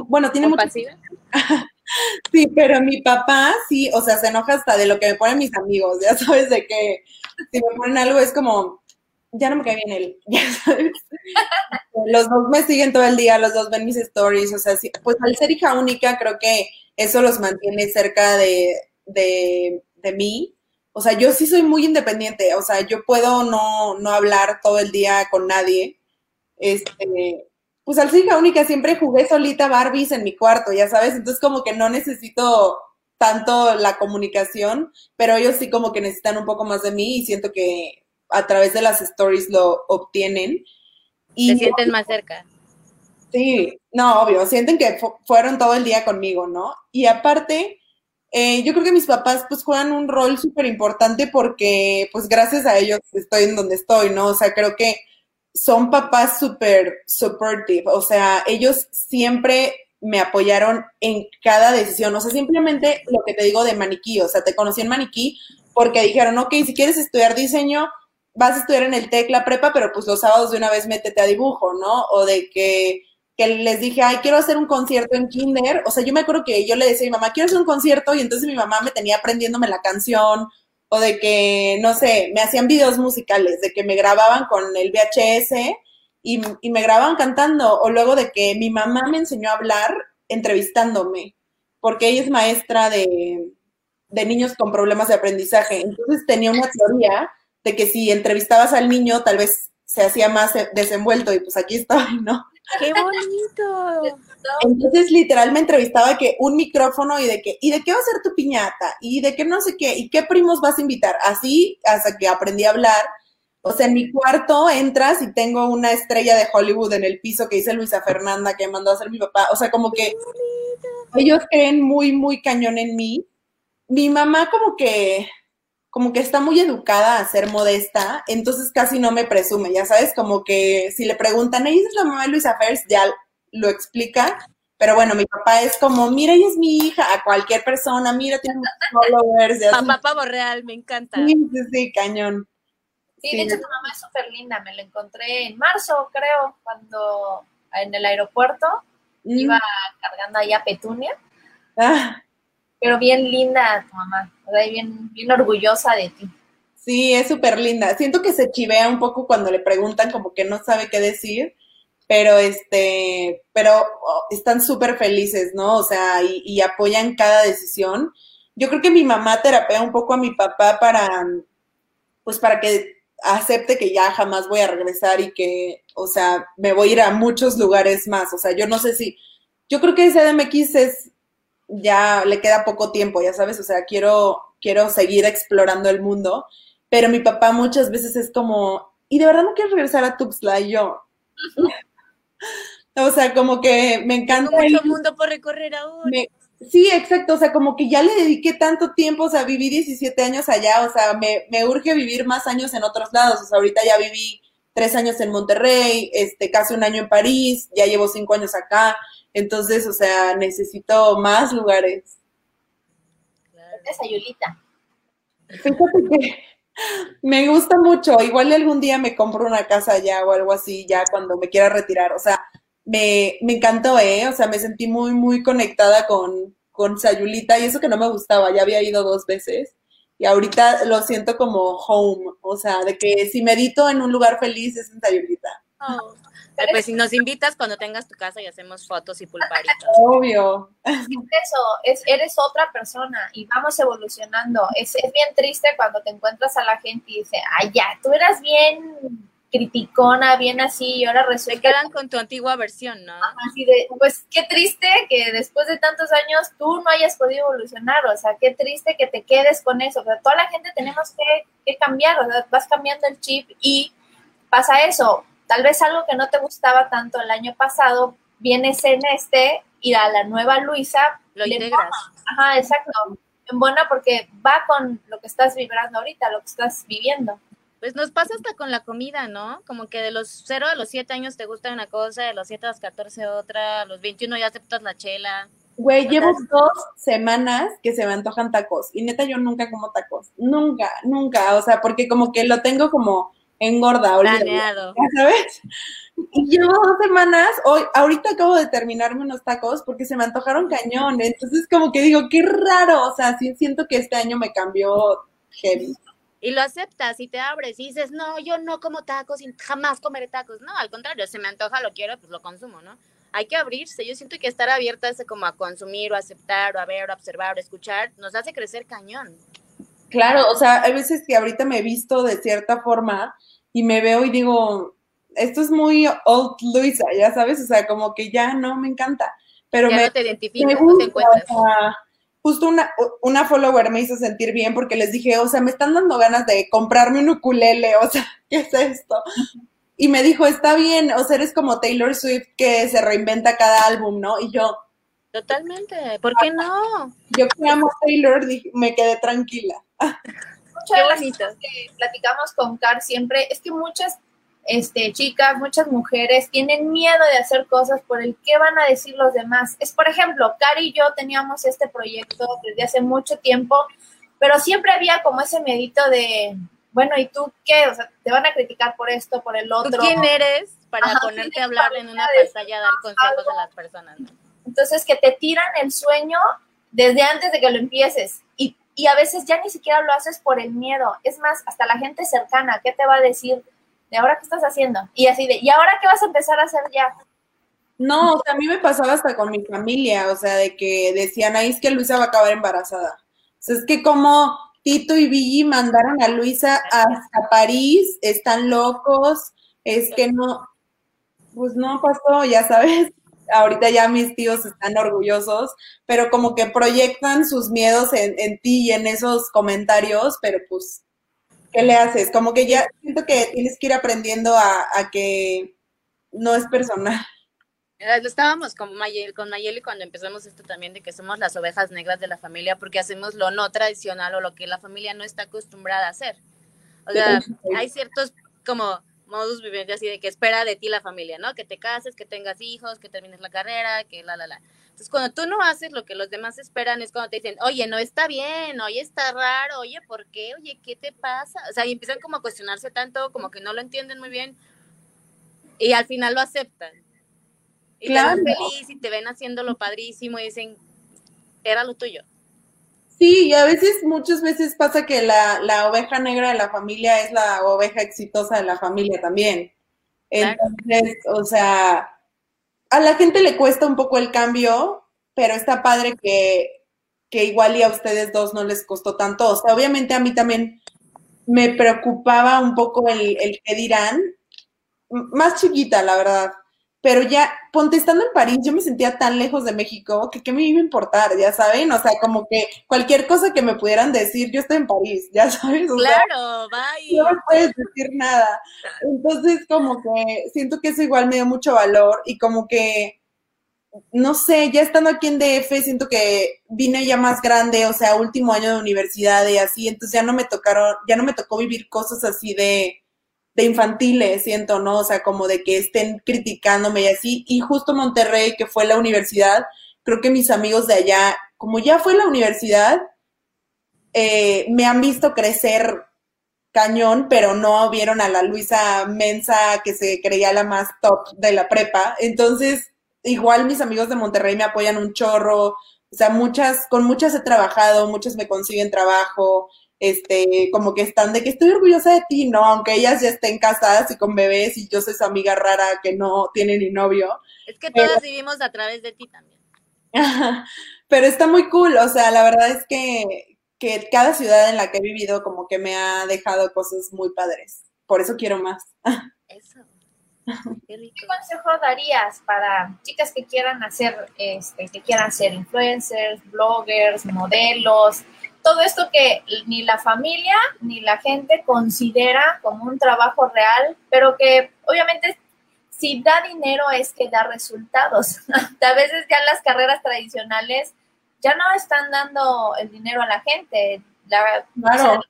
bueno, tiene mucho... sí, pero mi papá sí, o sea, se enoja hasta de lo que me ponen mis amigos, ya sabes, de que si me ponen algo es como, ya no me cae bien él, ya sabes. los dos me siguen todo el día, los dos ven mis stories, o sea, sí, pues al ser hija única creo que eso los mantiene cerca de, de, de mí o sea, yo sí soy muy independiente, o sea, yo puedo no, no hablar todo el día con nadie. Este, pues al ser hija única siempre jugué solita Barbies en mi cuarto, ya sabes, entonces como que no necesito tanto la comunicación, pero ellos sí como que necesitan un poco más de mí y siento que a través de las stories lo obtienen. Y Se sienten más cerca. Sí, no, obvio, sienten que fueron todo el día conmigo, ¿no? Y aparte, eh, yo creo que mis papás pues juegan un rol súper importante porque pues gracias a ellos estoy en donde estoy, ¿no? O sea, creo que son papás súper supportive, o sea, ellos siempre me apoyaron en cada decisión, o sea, simplemente lo que te digo de maniquí, o sea, te conocí en maniquí porque dijeron, ok, si quieres estudiar diseño, vas a estudiar en el TEC, la prepa, pero pues los sábados de una vez métete a dibujo, ¿no? O de que que les dije, ay, quiero hacer un concierto en kinder. O sea, yo me acuerdo que yo le decía a mi mamá, quiero hacer un concierto y entonces mi mamá me tenía aprendiéndome la canción o de que, no sé, me hacían videos musicales, de que me grababan con el VHS y, y me grababan cantando o luego de que mi mamá me enseñó a hablar entrevistándome, porque ella es maestra de, de niños con problemas de aprendizaje. Entonces tenía una teoría de que si entrevistabas al niño, tal vez se hacía más desenvuelto y pues aquí estoy, ¿no? ¡Qué bonito! Entonces, literal, me entrevistaba que un micrófono y de que, ¿y de qué va a ser tu piñata? Y de qué no sé qué, y qué primos vas a invitar. Así, hasta que aprendí a hablar. O sea, en mi cuarto entras y tengo una estrella de Hollywood en el piso que dice Luisa Fernanda, que mandó a hacer mi papá. O sea, como que ellos creen muy, muy cañón en mí. Mi mamá como que como que está muy educada a ser modesta, entonces casi no me presume, ya sabes, como que si le preguntan, ¿ella es la mamá de Luisa Fers? Ya lo explica, pero bueno, mi papá es como, mira, ella es mi hija, a cualquier persona, mira, tiene followers. Papá pavo real, me encanta. Sí, sí, sí, cañón. Sí, de hecho tu mamá es súper linda, me la encontré en marzo, creo, cuando en el aeropuerto mm. iba cargando ahí a Petunia. Ah. Pero bien linda tu mamá, ¿verdad? bien, bien orgullosa de ti. Sí, es súper linda. Siento que se chivea un poco cuando le preguntan como que no sabe qué decir, pero este, pero oh, están súper felices, ¿no? O sea, y, y, apoyan cada decisión. Yo creo que mi mamá terapea un poco a mi papá para, pues para que acepte que ya jamás voy a regresar y que, o sea, me voy a ir a muchos lugares más. O sea, yo no sé si, yo creo que ese DMX es ya le queda poco tiempo, ya sabes, o sea, quiero, quiero seguir explorando el mundo, pero mi papá muchas veces es como, ¿y de verdad no quieres regresar a Tuxtla? Y yo, o sea, como que me encanta. Tengo mucho mundo por recorrer ahora. sí, exacto, o sea, como que ya le dediqué tanto tiempo, o sea, viví 17 años allá, o sea, me, me urge vivir más años en otros lados, o sea, ahorita ya viví tres años en Monterrey, este, casi un año en París, ya llevo cinco años acá, entonces, o sea, necesito más lugares. Esa Yulita. Fíjate que me gusta mucho. Igual algún día me compro una casa allá o algo así, ya cuando me quiera retirar. O sea, me, me encantó, ¿eh? O sea, me sentí muy, muy conectada con, con Sayulita y eso que no me gustaba. Ya había ido dos veces y ahorita lo siento como home. O sea, de que si medito en un lugar feliz es en Sayulita. Oh pues si nos invitas cuando tengas tu casa y hacemos fotos y pulparitos. Obvio. Es eso, es, eres otra persona y vamos evolucionando. Es, es bien triste cuando te encuentras a la gente y dice, ay, ya, tú eras bien criticona, bien así, y ahora resulta... quedan con tu antigua versión, ¿no? Así de, pues qué triste que después de tantos años tú no hayas podido evolucionar, o sea, qué triste que te quedes con eso, o sea, toda la gente tenemos que, que cambiar, o sea, vas cambiando el chip y pasa eso, Tal vez algo que no te gustaba tanto el año pasado, vienes en este y a la nueva Luisa. Lo integras. Ajá, exacto. En buena porque va con lo que estás vibrando ahorita, lo que estás viviendo. Pues nos pasa hasta con la comida, ¿no? Como que de los 0 a los 7 años te gusta una cosa, de los 7 a los 14 otra, a los 21 ya aceptas la chela. Güey, llevo dos semanas que se me antojan tacos y neta yo nunca como tacos, nunca, nunca, o sea, porque como que lo tengo como engorda, Planeado. ¿sabes? Y llevo dos semanas, hoy, ahorita acabo de terminarme unos tacos porque se me antojaron cañón, entonces como que digo, qué raro, o sea, sí siento que este año me cambió heavy. Y lo aceptas y te abres y dices, no, yo no como tacos y jamás comeré tacos. No, al contrario, se me antoja, lo quiero, pues lo consumo, ¿no? Hay que abrirse, yo siento que estar abierta como a consumir o aceptar o a ver o observar o escuchar nos hace crecer cañón. Claro, o sea, hay veces que ahorita me he visto de cierta forma y me veo y digo, esto es muy old Luisa, ya sabes, o sea, como que ya no me encanta. Pero me, no te identificas, no te encuentras. justo una, una follower me hizo sentir bien porque les dije, o sea, me están dando ganas de comprarme un ukulele, o sea, ¿qué es esto? Y me dijo, está bien, o sea, eres como Taylor Swift que se reinventa cada álbum, ¿no? Y yo... Totalmente, ¿por qué no? Yo que amo Taylor, me quedé tranquila. muchas que platicamos con Car siempre es que muchas este, chicas, muchas mujeres tienen miedo de hacer cosas por el qué van a decir los demás. Es, por ejemplo, Car y yo teníamos este proyecto desde hace mucho tiempo, pero siempre había como ese medito de, bueno, ¿y tú qué? O sea, te van a criticar por esto, por el otro. quién eres para ponerte a hablar en una pantalla, a dar consejos a las personas? Entonces, que te tiran el sueño desde antes de que lo empieces. Y y a veces ya ni siquiera lo haces por el miedo. Es más, hasta la gente cercana, ¿qué te va a decir? ¿De ahora qué estás haciendo? Y así de, ¿y ahora qué vas a empezar a hacer ya? No, o sea, a mí me pasaba hasta con mi familia, o sea, de que decían, ahí es que Luisa va a acabar embarazada. O sea, es que como Tito y Billy mandaron a Luisa hasta París, están locos, es que no, pues no pasó, ya sabes. Ahorita ya mis tíos están orgullosos, pero como que proyectan sus miedos en, en ti y en esos comentarios, pero pues, ¿qué le haces? Como que ya siento que tienes que ir aprendiendo a, a que no es personal. Estábamos con Mayeli, con Mayeli cuando empezamos esto también de que somos las ovejas negras de la familia porque hacemos lo no tradicional o lo que la familia no está acostumbrada a hacer. O sea, hay ciertos como modus vivendi así de que espera de ti la familia, ¿no? Que te cases, que tengas hijos, que termines la carrera, que la, la, la. Entonces, cuando tú no haces lo que los demás esperan, es cuando te dicen, oye, no está bien, oye, está raro, oye, ¿por qué? Oye, ¿qué te pasa? O sea, y empiezan como a cuestionarse tanto, como que no lo entienden muy bien, y al final lo aceptan. Y claro. te ven feliz y te ven haciéndolo padrísimo y dicen, era lo tuyo. Sí, y a veces, muchas veces pasa que la, la, oveja negra de la familia es la oveja exitosa de la familia también. Entonces, o sea, a la gente le cuesta un poco el cambio, pero está padre que, que igual y a ustedes dos no les costó tanto. O sea, obviamente a mí también me preocupaba un poco el, el qué dirán, más chiquita, la verdad. Pero ya, ponte estando en París, yo me sentía tan lejos de México que qué me iba a importar, ya saben, o sea, como que cualquier cosa que me pudieran decir, yo estoy en París, ya sabes. claro, bye. No me puedes decir nada. Entonces, como que siento que eso igual me dio mucho valor y como que, no sé, ya estando aquí en DF, siento que vine ya más grande, o sea, último año de universidad y así, entonces ya no me tocaron, ya no me tocó vivir cosas así de de infantiles, siento, ¿no? O sea, como de que estén criticándome y así. Y justo Monterrey, que fue la universidad, creo que mis amigos de allá, como ya fue la universidad, eh, me han visto crecer cañón, pero no vieron a la Luisa Mensa que se creía la más top de la prepa. Entonces, igual mis amigos de Monterrey me apoyan un chorro. O sea, muchas, con muchas he trabajado, muchas me consiguen trabajo este, como que están de que estoy orgullosa de ti, ¿no? Aunque ellas ya estén casadas y con bebés y yo soy su amiga rara que no tiene ni novio. Es que todas vivimos a través de ti también. Pero está muy cool, o sea, la verdad es que, que cada ciudad en la que he vivido como que me ha dejado cosas muy padres. Por eso quiero más. Eso. Qué, ¿Qué consejo darías para chicas que quieran hacer, este, que quieran ser influencers, bloggers, modelos, todo esto que ni la familia ni la gente considera como un trabajo real, pero que obviamente si da dinero es que da resultados. a veces ya las carreras tradicionales ya no están dando el dinero a la gente. claro.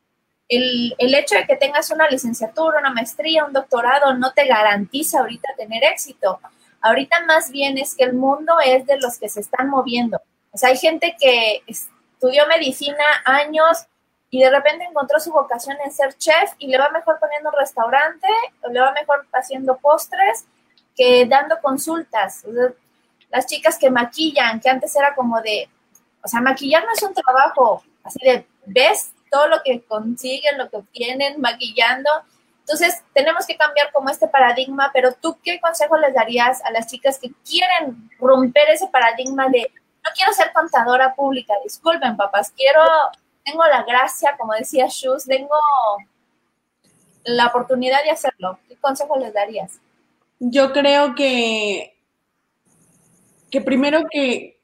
el, el, hecho de que tengas una licenciatura, una maestría, un doctorado no te garantiza ahorita tener éxito. Ahorita más bien es que el mundo es de los que se están moviendo. O sea, hay gente que estudió medicina años y de repente encontró su vocación en ser chef y le va mejor poniendo un restaurante o le va mejor haciendo postres que dando consultas. las chicas que maquillan, que antes era como de, o sea, maquillar no es un trabajo así de, ves todo lo que consiguen, lo que obtienen maquillando. Entonces, tenemos que cambiar como este paradigma, pero tú, ¿qué consejo les darías a las chicas que quieren romper ese paradigma de no quiero ser contadora pública, disculpen papás, quiero, tengo la gracia, como decía Shus, tengo la oportunidad de hacerlo. ¿Qué consejo les darías? Yo creo que, que primero que,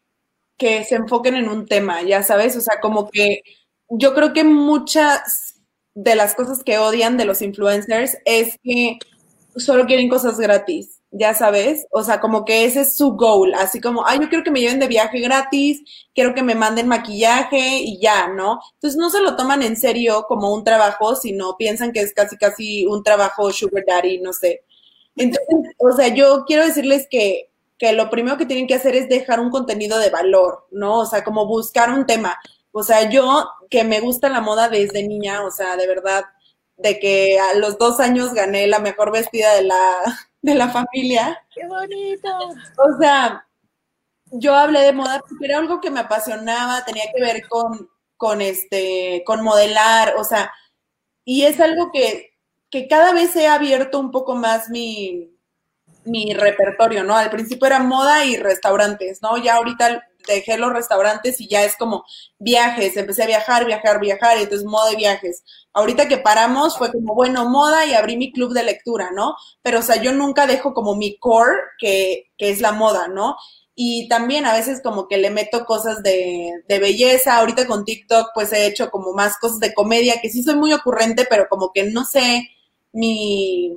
que se enfoquen en un tema, ya sabes, o sea, como que yo creo que muchas de las cosas que odian de los influencers es que solo quieren cosas gratis ya sabes, o sea, como que ese es su goal, así como, ay, yo quiero que me lleven de viaje gratis, quiero que me manden maquillaje y ya, ¿no? Entonces no se lo toman en serio como un trabajo, sino piensan que es casi, casi un trabajo sugar daddy, no sé. Entonces, o sea, yo quiero decirles que, que lo primero que tienen que hacer es dejar un contenido de valor, ¿no? O sea, como buscar un tema. O sea, yo que me gusta la moda desde niña, o sea, de verdad, de que a los dos años gané la mejor vestida de la, de la familia. ¡Qué bonito! O sea, yo hablé de moda porque era algo que me apasionaba, tenía que ver con, con este, con modelar, o sea, y es algo que, que cada vez he abierto un poco más mi, mi repertorio, ¿no? Al principio era moda y restaurantes, ¿no? Ya ahorita dejé los restaurantes y ya es como viajes, empecé a viajar, viajar, viajar, y entonces moda y viajes. Ahorita que paramos fue como, bueno, moda y abrí mi club de lectura, ¿no? Pero, o sea, yo nunca dejo como mi core, que, que es la moda, ¿no? Y también a veces como que le meto cosas de, de belleza. Ahorita con TikTok pues he hecho como más cosas de comedia, que sí soy muy ocurrente, pero como que no sé, mi,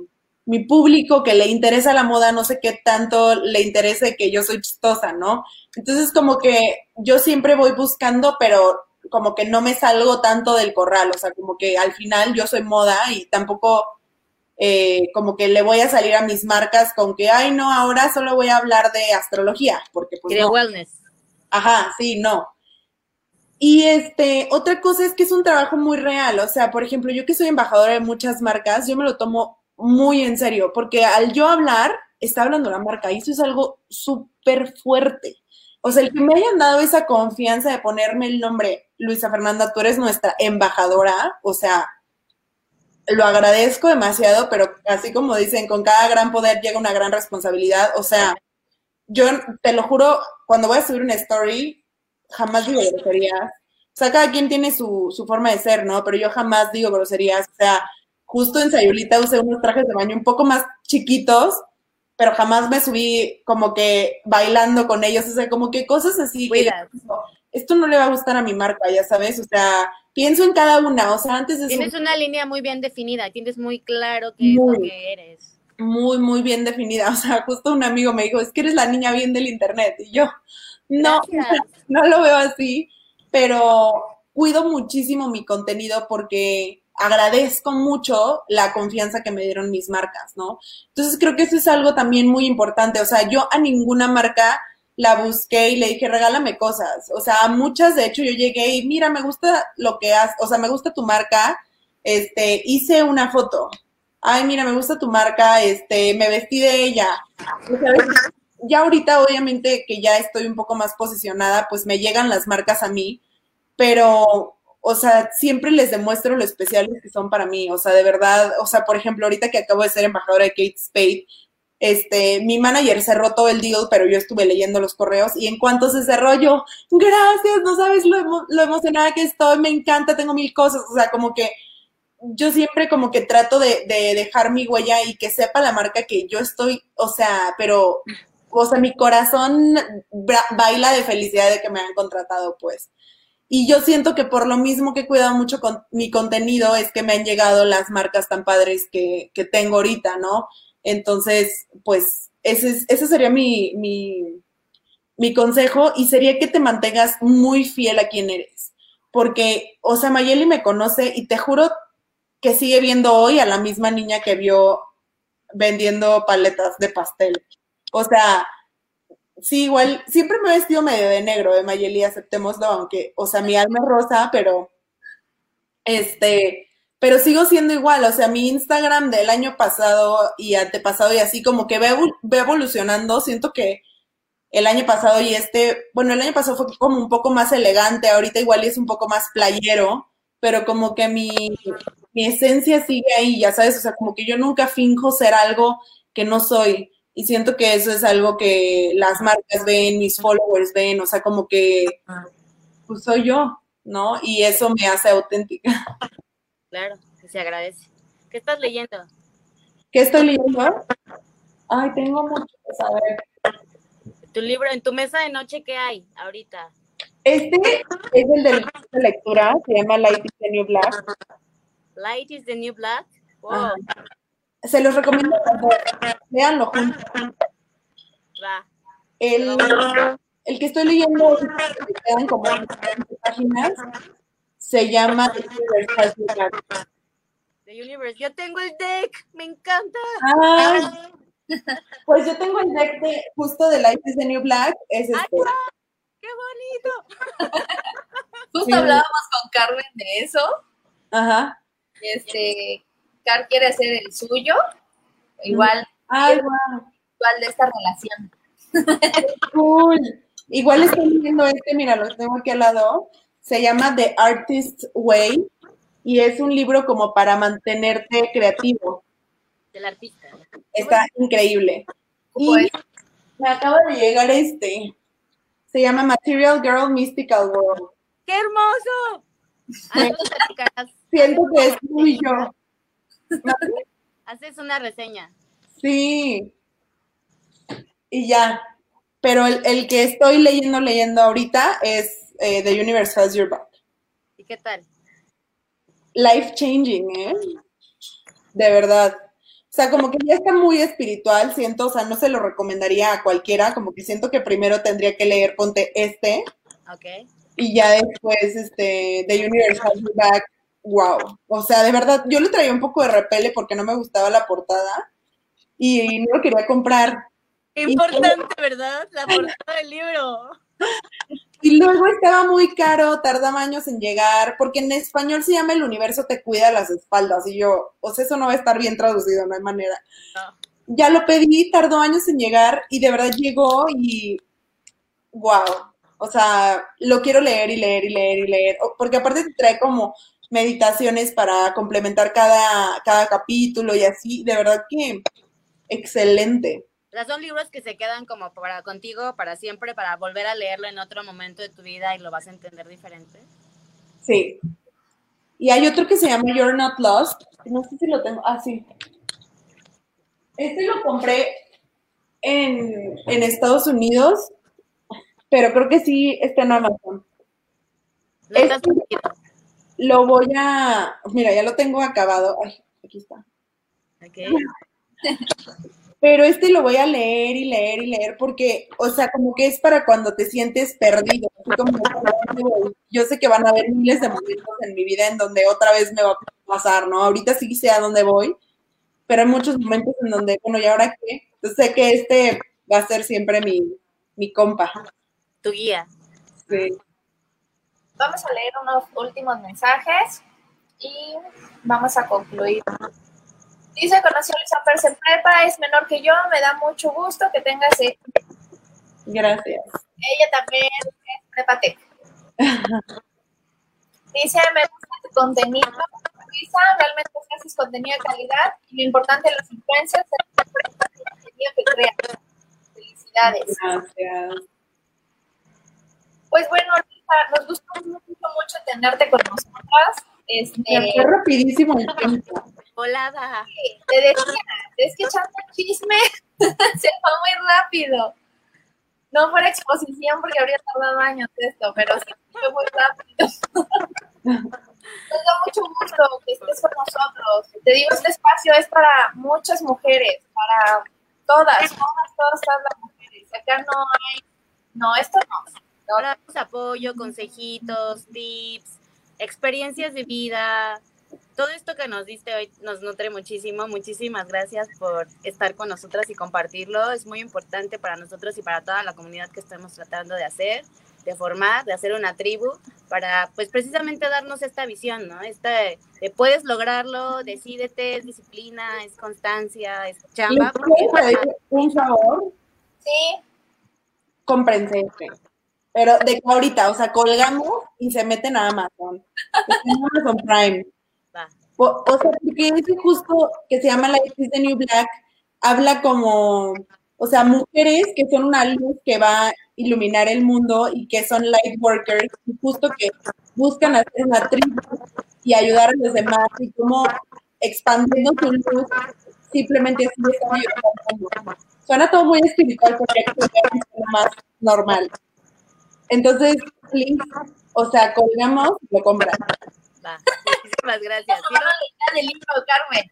mi público que le interesa la moda, no sé qué tanto le interese que yo soy chistosa, ¿no? Entonces como que yo siempre voy buscando, pero como que no me salgo tanto del corral, o sea, como que al final yo soy moda y tampoco eh, como que le voy a salir a mis marcas con que, ay, no, ahora solo voy a hablar de astrología, porque pues... Y de wellness. Ajá, sí, no. Y este, otra cosa es que es un trabajo muy real, o sea, por ejemplo, yo que soy embajadora de muchas marcas, yo me lo tomo muy en serio, porque al yo hablar, está hablando la marca, y eso es algo súper fuerte. O sea, el que me hayan dado esa confianza de ponerme el nombre, Luisa Fernanda, tú eres nuestra embajadora, o sea, lo agradezco demasiado, pero así como dicen, con cada gran poder llega una gran responsabilidad. O sea, yo te lo juro, cuando voy a subir una story, jamás digo groserías. O sea, cada quien tiene su, su forma de ser, ¿no? Pero yo jamás digo groserías. O sea, justo en Sayulita usé unos trajes de baño un poco más chiquitos, pero jamás me subí como que bailando con ellos. O sea, como que cosas así. Que, esto no le va a gustar a mi marca, ya sabes. O sea, pienso en cada una, o sea, antes de... Tienes una línea muy bien definida, tienes muy claro qué es lo que eres. Muy, muy bien definida, o sea, justo un amigo me dijo, es que eres la niña bien del Internet, y yo, no, no lo veo así, pero cuido muchísimo mi contenido porque agradezco mucho la confianza que me dieron mis marcas, ¿no? Entonces creo que eso es algo también muy importante, o sea, yo a ninguna marca la busqué y le dije, regálame cosas. O sea, muchas, de hecho, yo llegué y mira, me gusta lo que haces, o sea, me gusta tu marca, este, hice una foto. Ay, mira, me gusta tu marca, este, me vestí de ella. ya ahorita, obviamente, que ya estoy un poco más posicionada, pues me llegan las marcas a mí, pero, o sea, siempre les demuestro lo especiales que son para mí. O sea, de verdad, o sea, por ejemplo, ahorita que acabo de ser embajadora de Kate Spade, este, mi manager cerró todo el deal, pero yo estuve leyendo los correos y en cuanto se cerró yo, gracias, no sabes lo, emocionada que estoy, me encanta, tengo mil cosas, o sea, como que yo siempre como que trato de, de dejar mi huella y que sepa la marca que yo estoy, o sea, pero, o sea, mi corazón baila de felicidad de que me han contratado, pues. Y yo siento que por lo mismo que he cuidado mucho con mi contenido es que me han llegado las marcas tan padres que, que tengo ahorita, ¿no? Entonces, pues ese, ese sería mi, mi, consejo y sería que te mantengas muy fiel a quien eres. Porque, o sea, Mayeli me conoce y te juro que sigue viendo hoy a la misma niña que vio vendiendo paletas de pastel. O sea, sí, igual, siempre me he vestido medio de negro, de Mayeli, aceptémoslo, aunque, o sea, mi alma es rosa, pero, este, pero sigo siendo igual, o sea, mi Instagram del año pasado y antepasado y así como que ve, evolucionando, siento que el año pasado y este, bueno, el año pasado fue como un poco más elegante, ahorita igual es un poco más playero, pero como que mi, mi esencia sigue ahí, ya sabes, o sea, como que yo nunca finjo ser algo que no soy. Y siento que eso es algo que las marcas ven, mis followers ven, o sea, como que pues soy yo, ¿no? Y eso me hace auténtica. Claro, se agradece. ¿Qué estás leyendo? ¿Qué estoy leyendo? Ay, tengo mucho que saber. Tu libro, en tu mesa de noche, ¿qué hay ahorita? Este es el de lectura, se llama Light is the New Black. Light is the New Black. Wow. Se los recomiendo, leanlo juntos. Va. El, el que estoy leyendo, quedan como páginas, se llama The Universe The Universe. Yo tengo el deck, me encanta. Ah, pues yo tengo el deck de justo de Life is the New Black. Es este. ¡Qué bonito! Justo hablábamos con Carmen de eso. Ajá. Este, Quiere hacer el suyo. Igual. Ah, igual de esta relación. Cool. Igual estoy viendo este, mira, lo tengo aquí al lado. Se llama The Artist's Way y es un libro como para mantenerte creativo. Del artista. Está increíble. Y me acaba de llegar este. Se llama Material Girl Mystical World. ¡Qué hermoso! Siento que es muy yo. Haces una reseña. Sí. Y ya. Pero el, que estoy leyendo, leyendo ahorita es eh, The Universe Has Your Back. ¿Y qué tal? Life changing, ¿eh? De verdad. O sea, como que ya está muy espiritual, siento, o sea, no se lo recomendaría a cualquiera, como que siento que primero tendría que leer, ponte este. Ok. Y ya después, este, The Universe Has Your Back, wow. O sea, de verdad, yo le traía un poco de repele porque no me gustaba la portada y no lo quería comprar. Importante, ¿verdad? La portada del libro. Y luego estaba muy caro, tardaba años en llegar, porque en español se llama El universo te cuida las espaldas. Y yo, o sea, eso no va a estar bien traducido, no hay manera. Ya lo pedí, tardó años en llegar y de verdad llegó y wow. O sea, lo quiero leer y leer y leer y leer, porque aparte te trae como meditaciones para complementar cada, cada capítulo y así, de verdad que excelente. O sea, son libros que se quedan como para contigo para siempre, para volver a leerlo en otro momento de tu vida y lo vas a entender diferente. Sí. Y hay otro que se llama You're Not Lost. No sé si lo tengo. Ah, sí. Este lo compré en, en Estados Unidos, pero creo que sí está en Amazon. Este lo voy a. Mira, ya lo tengo acabado. Ay, aquí está. Ok. pero este lo voy a leer y leer y leer porque, o sea, como que es para cuando te sientes perdido. yo sé que van a haber miles de momentos en mi vida en donde otra vez me va a pasar, ¿no? Ahorita sí sé a dónde voy, pero hay muchos momentos en donde, bueno, ¿y ahora qué? Entonces sé que este va a ser siempre mi, mi compa. Tu guía. Sí. Vamos a leer unos últimos mensajes y vamos a concluir. Dice, conoció a Luisa Pérez en prepa, es menor que yo, me da mucho gusto que tengas Gracias. Ella también es prepa Dice, me gusta tu contenido, Luisa, realmente haces contenido de calidad y lo importante de las influencias es el contenido que creas. Felicidades. Gracias. Pues bueno, nos gusta mucho, mucho tenerte con nosotras. Este, fue rapidísimo el tiempo. Volada. Sí, te decía, es que echando chisme se va muy rápido. No por exposición, porque habría tardado años esto, pero sí fue muy rápido. Nos da mucho gusto que estés con nosotros. Te digo, este espacio es para muchas mujeres, para todas, todas, todas, todas las mujeres. Acá no hay, no, esto no. No. apoyo, consejitos, tips, experiencias de vida, todo esto que nos diste hoy nos nutre muchísimo. Muchísimas gracias por estar con nosotras y compartirlo. Es muy importante para nosotros y para toda la comunidad que estamos tratando de hacer, de formar, de hacer una tribu, para pues precisamente darnos esta visión, ¿no? Esta de, puedes lograrlo, decídete, es disciplina, es constancia, es chamba. un favor? Sí. Comprense pero de que ahorita, o sea, colgamos y se meten a Amazon. Amazon Prime. O, o, sea, porque ese justo que se llama Life is the New Black habla como, o sea, mujeres que son una luz que va a iluminar el mundo y que son light workers, y justo que buscan hacer una tribu y ayudar a los demás y como expandiendo su luz, simplemente así están Suena todo muy espiritual porque es más normal. Entonces, link, o sea, colgamos y lo compran. Va, muchísimas gracias. No, del libro, Carmen.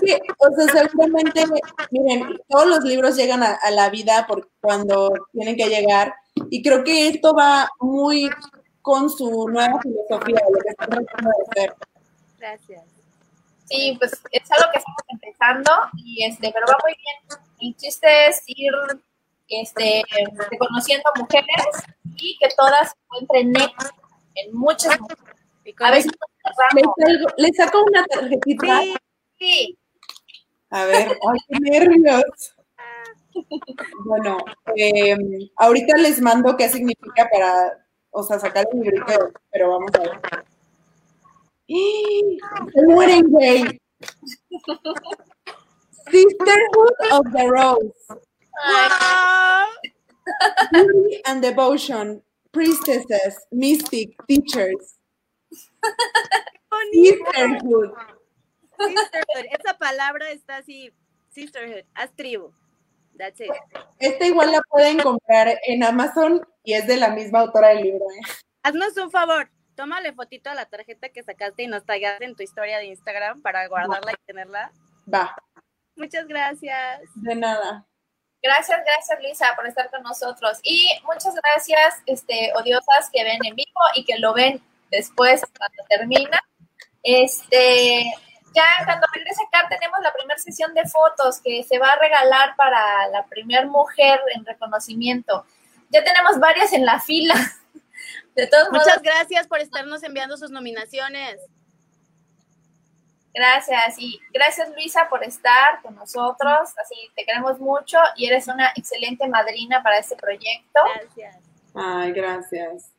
Sí, o sea, seguramente, miren, todos los libros llegan a, la vida por cuando tienen que llegar y creo que esto va muy con su nueva filosofía, lo que están tratando de hacer. Gracias. Sí, pues es algo que estamos empezando y este, pero va muy bien. El chiste es ir este, reconociendo mujeres y que todas encuentren en muchas mujeres. A veces ¿Le, saco una tarjetita? Sí. A ver, ay, qué nervios. Bueno, eh, ahorita les mando qué significa para, o sea, sacar el librito, pero vamos a ver. Se mueren gay. Sisterhood of the Rose. Beauty and devotion, priestesses, mystic, teachers. Sisterhood. Sisterhood. Esa palabra está así, sisterhood, haz tribu. That's it. Esta igual la pueden comprar en Amazon y es de la misma autora del libro. ¿eh? Haznos un favor, tómale fotito a la tarjeta que sacaste y nos tagas en tu historia de Instagram para guardarla y tenerla. Va. Muchas gracias. De nada. Gracias, gracias Lisa por estar con nosotros. Y muchas gracias, este, odiosas que ven en vivo y que lo ven después cuando termina. Este, ya cuando regrese acá tenemos la primera sesión de fotos que se va a regalar para la primera mujer en reconocimiento. Ya tenemos varias en la fila. De todos Muchas gracias por estarnos enviando sus nominaciones. Gracias y gracias Luisa por estar con nosotros. Así te queremos mucho y eres una excelente madrina para este proyecto. Gracias. Ay, gracias.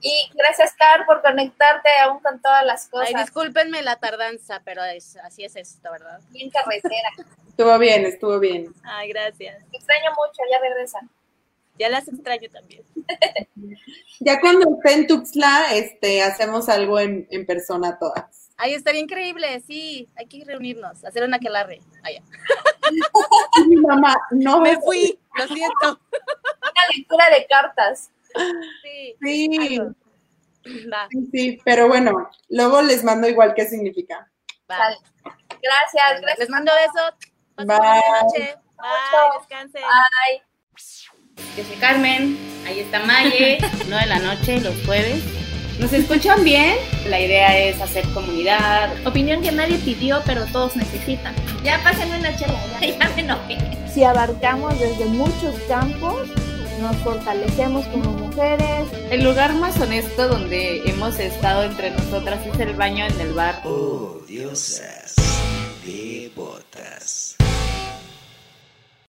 Y gracias, Car, por conectarte aún con todas las cosas. Ay, discúlpenme la tardanza, pero así es esto, ¿verdad? Bien carretera. estuvo bien, estuvo bien. Ay, gracias. Te extraño mucho, ya regresan. Ya las extraño también. ya cuando esté en Tuxtla, este, hacemos algo en, en persona todas. Ay, estaría increíble, sí, hay que reunirnos, hacer una aquelarre. Allá. Mi mamá, no. Me fui, lo siento. Una lectura de cartas. Sí. Sí. sí. pero bueno, luego les mando igual qué significa. Vale. Gracias, gracias. Les mando besos. Bye. Bye, descansen. Bye. Yo soy Carmen, ahí está Maye, 9 de la noche, los jueves. ¿Nos escuchan bien? La idea es hacer comunidad. Opinión que nadie pidió, pero todos necesitan. Ya pásenme una chela, ya, ya me enojé. Si abarcamos desde muchos campos, nos fortalecemos como mujeres. El lugar más honesto donde hemos estado entre nosotras es el baño en el bar. Oh, diosas, devotas.